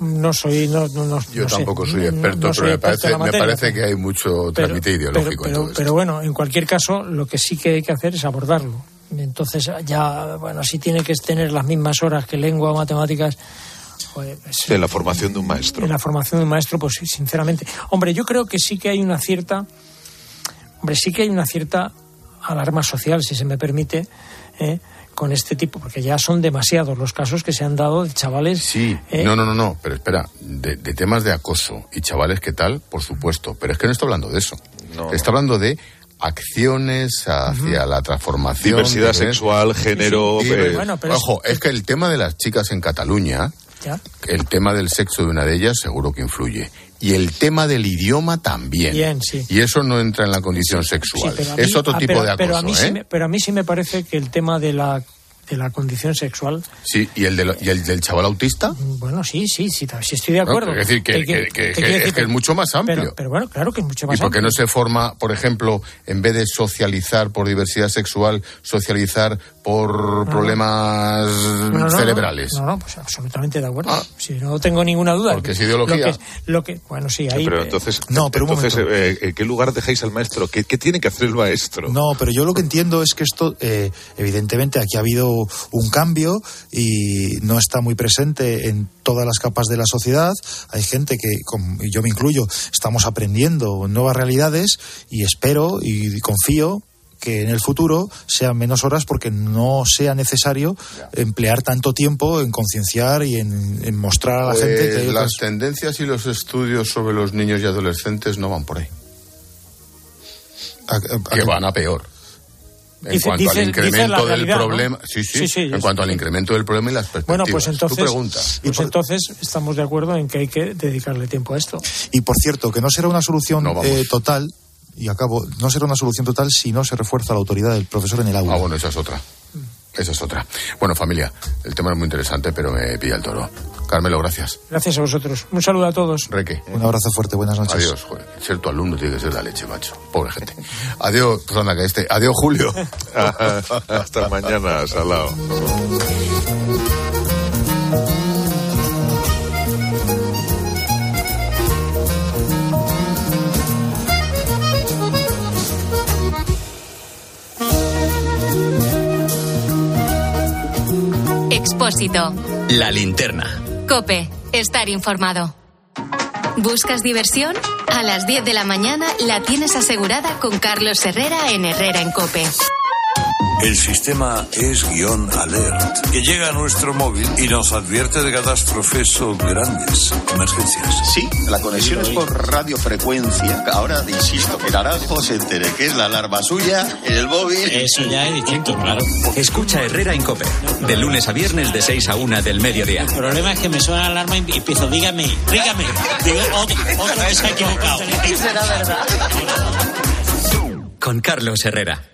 No soy, no, no, no- Yo no sé. tampoco soy No- experto, no soy pero me parece, me materia, parece que hay mucho trámite ideológico pero, en todo esto. pero bueno, en cualquier caso, lo que sí que hay que hacer es abordarlo. Entonces, ya, bueno, si tiene que tener las mismas horas que lengua o matemáticas, pues, De la formación de un maestro. en la formación de un maestro, pues sinceramente. Hombre, yo creo que sí que hay una cierta. Hombre, sí que hay una cierta alarma social, si se me permite, ¿eh? Con este tipo, porque ya son demasiados los casos que se han dado de chavales. Sí, ¿eh? no, no, no, no, pero espera, de, de temas de acoso y chavales, ¿qué tal? Por supuesto, pero es que no está hablando de eso. está hablando de acciones hacia la transformación. Diversidad de- sexual, género, Y, eh, Bueno, pero Ojo, es que el tema de las chicas en Cataluña El tema del sexo de una de ellas seguro que influye. Y el tema del idioma también. Bien, sí. Y eso no entra en la condición sexual. a mí- es otro ah, tipo pero- de acoso, pero a mí sí ¿eh? me- pero a mí sí me parece que el tema de la, de la condición sexual, Sí, ¿y el, del- y el del chaval autista? bueno, sí, sí, sí, sí estoy de acuerdo. No, es decir, que, que- que- que- es mucho más amplio. Pero, pero bueno, claro que es mucho más ¿Y por qué amplio. no se forma, por ejemplo, en vez de socializar por diversidad sexual, socializar por problemas No, cerebrales? No, no, pues absolutamente de acuerdo. Si no tengo ninguna duda. Porque es ideología. Lo que, lo que- bueno, sí, ahí. Pero eh, entonces, No, pero entonces eh, ¿en qué lugar dejáis al maestro? ¿Qué, qué tiene que hacer el maestro? No, pero yo lo que entiendo es que esto, eh, evidentemente, aquí ha habido un cambio y no está muy presente en todas las capas de la sociedad. Hay gente que, como y yo me incluyo, estamos aprendiendo nuevas realidades y espero y confío que en el futuro sean menos horas porque no sea necesario emplear tanto tiempo en concienciar y en, en mostrar a la gente que hay Pues las otras- tendencias y los estudios sobre los niños y adolescentes no van por ahí. que van a peor. En Dice- cuanto dice- al incremento del realidad, ¿no? problema, sí, sí, Sí, sí, en cuanto al incremento del problema y las perspectivas. Bueno, pues Tu entonces, pregunta. pues entonces estamos de acuerdo en que hay que dedicarle tiempo a esto. Y por cierto, que no será una solución No, eh, total, y acabo, no será una solución total si no se refuerza la autoridad del profesor en el aula. Ah, bueno, esa es otra. Esa es otra. Bueno, familia, el tema es muy interesante, pero me pilla el toro. Carmelo, gracias. Gracias a vosotros. Un saludo a todos. Reque. Un abrazo fuerte, buenas noches. Adiós, joder. Ser tu alumno tiene que ser la leche, macho. Pobre gente. Adiós, perdona que este. Adiós, Julio. [laughs] Hasta mañana, salao. [laughs] Expósito. La linterna. Cope. Estar informado. ¿Buscas diversión? A las 10 de la mañana la tienes asegurada con Carlos Herrera en Herrera en Cope. El sistema es guion alert, que llega a nuestro móvil y nos advierte de catástrofes o grandes emergencias. Sí, la conexión es por radiofrecuencia. Ahora, insisto, que Naranjo se entere que es la alarma suya en el móvil. Eso ya es distinto, claro. Escucha Herrera en Cope. De lunes a viernes de 6 a 1 del mediodía. El problema es que me suena la alarma y empiezo, dígame, dígame. Digo, otro, otro que se ha equivocado. Será verdad. Con Carlos Herrera.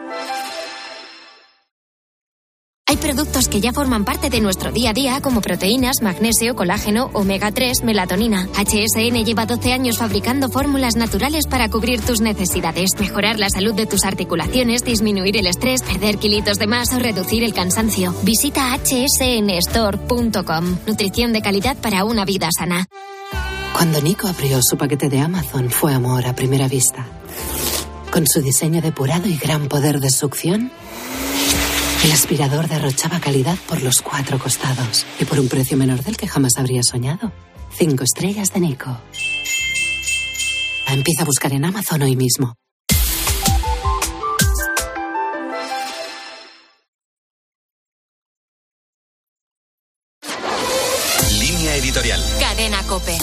Hay productos que ya forman parte de nuestro día a día como proteínas, magnesio, colágeno, omega 3, melatonina. HSN lleva 12 años fabricando fórmulas naturales para cubrir tus necesidades, mejorar la salud de tus articulaciones, disminuir el estrés, perder kilitos de más o reducir el cansancio. Visita hsnstore.com. Nutrición de calidad para una vida sana. Cuando Nico abrió su paquete de Amazon fue amor a primera vista. Con su diseño depurado y gran poder de succión, el aspirador derrochaba calidad por los cuatro costados y por un precio menor del que jamás habría soñado. Cinco estrellas de Nico. Empieza a buscar en Amazon hoy mismo. Línea editorial. Cadena Cope.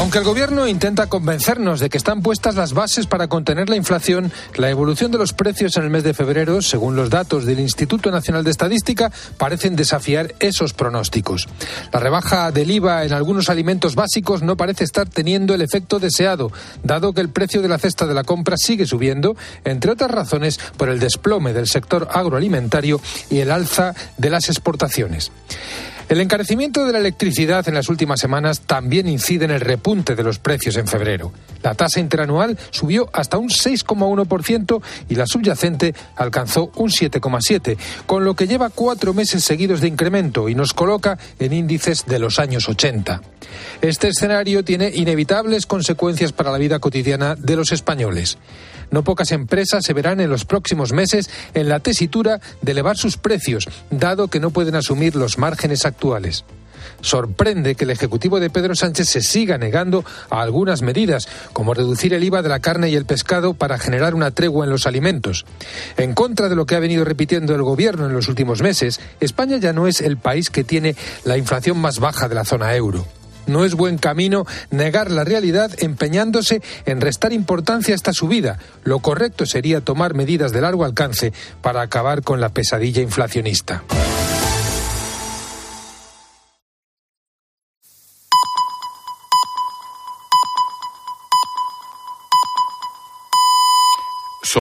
Aunque el gobierno intenta convencernos de que están puestas las bases para contener la inflación, la evolución de los precios en el mes de febrero, según los datos del Instituto Nacional de Estadística, parecen desafiar esos pronósticos. La rebaja del IVA en algunos alimentos básicos no parece estar teniendo el efecto deseado, dado que el precio de la cesta de la compra sigue subiendo, entre otras razones por el desplome del sector agroalimentario y el alza de las exportaciones. El encarecimiento de la electricidad en las últimas semanas también incide en el repunte de los precios en febrero. La tasa interanual subió hasta un 6,1% y la subyacente alcanzó un 7,7%, con lo que lleva cuatro meses seguidos de incremento y nos coloca en índices de los años 80. Este escenario tiene inevitables consecuencias para la vida cotidiana de los españoles. No pocas empresas se verán en los próximos meses en la tesitura de elevar sus precios, dado que no pueden asumir los márgenes actuales. Sorprende que el Ejecutivo de Pedro Sánchez se siga negando a algunas medidas, como reducir el IVA de la carne y el pescado para generar una tregua en los alimentos. En contra de lo que ha venido repitiendo el Gobierno en los últimos meses, España ya no es el país que tiene la inflación más baja de la zona euro. No es buen camino negar la realidad empeñándose en restar importancia a esta subida. Lo correcto sería tomar medidas de largo alcance para acabar con la pesadilla inflacionista.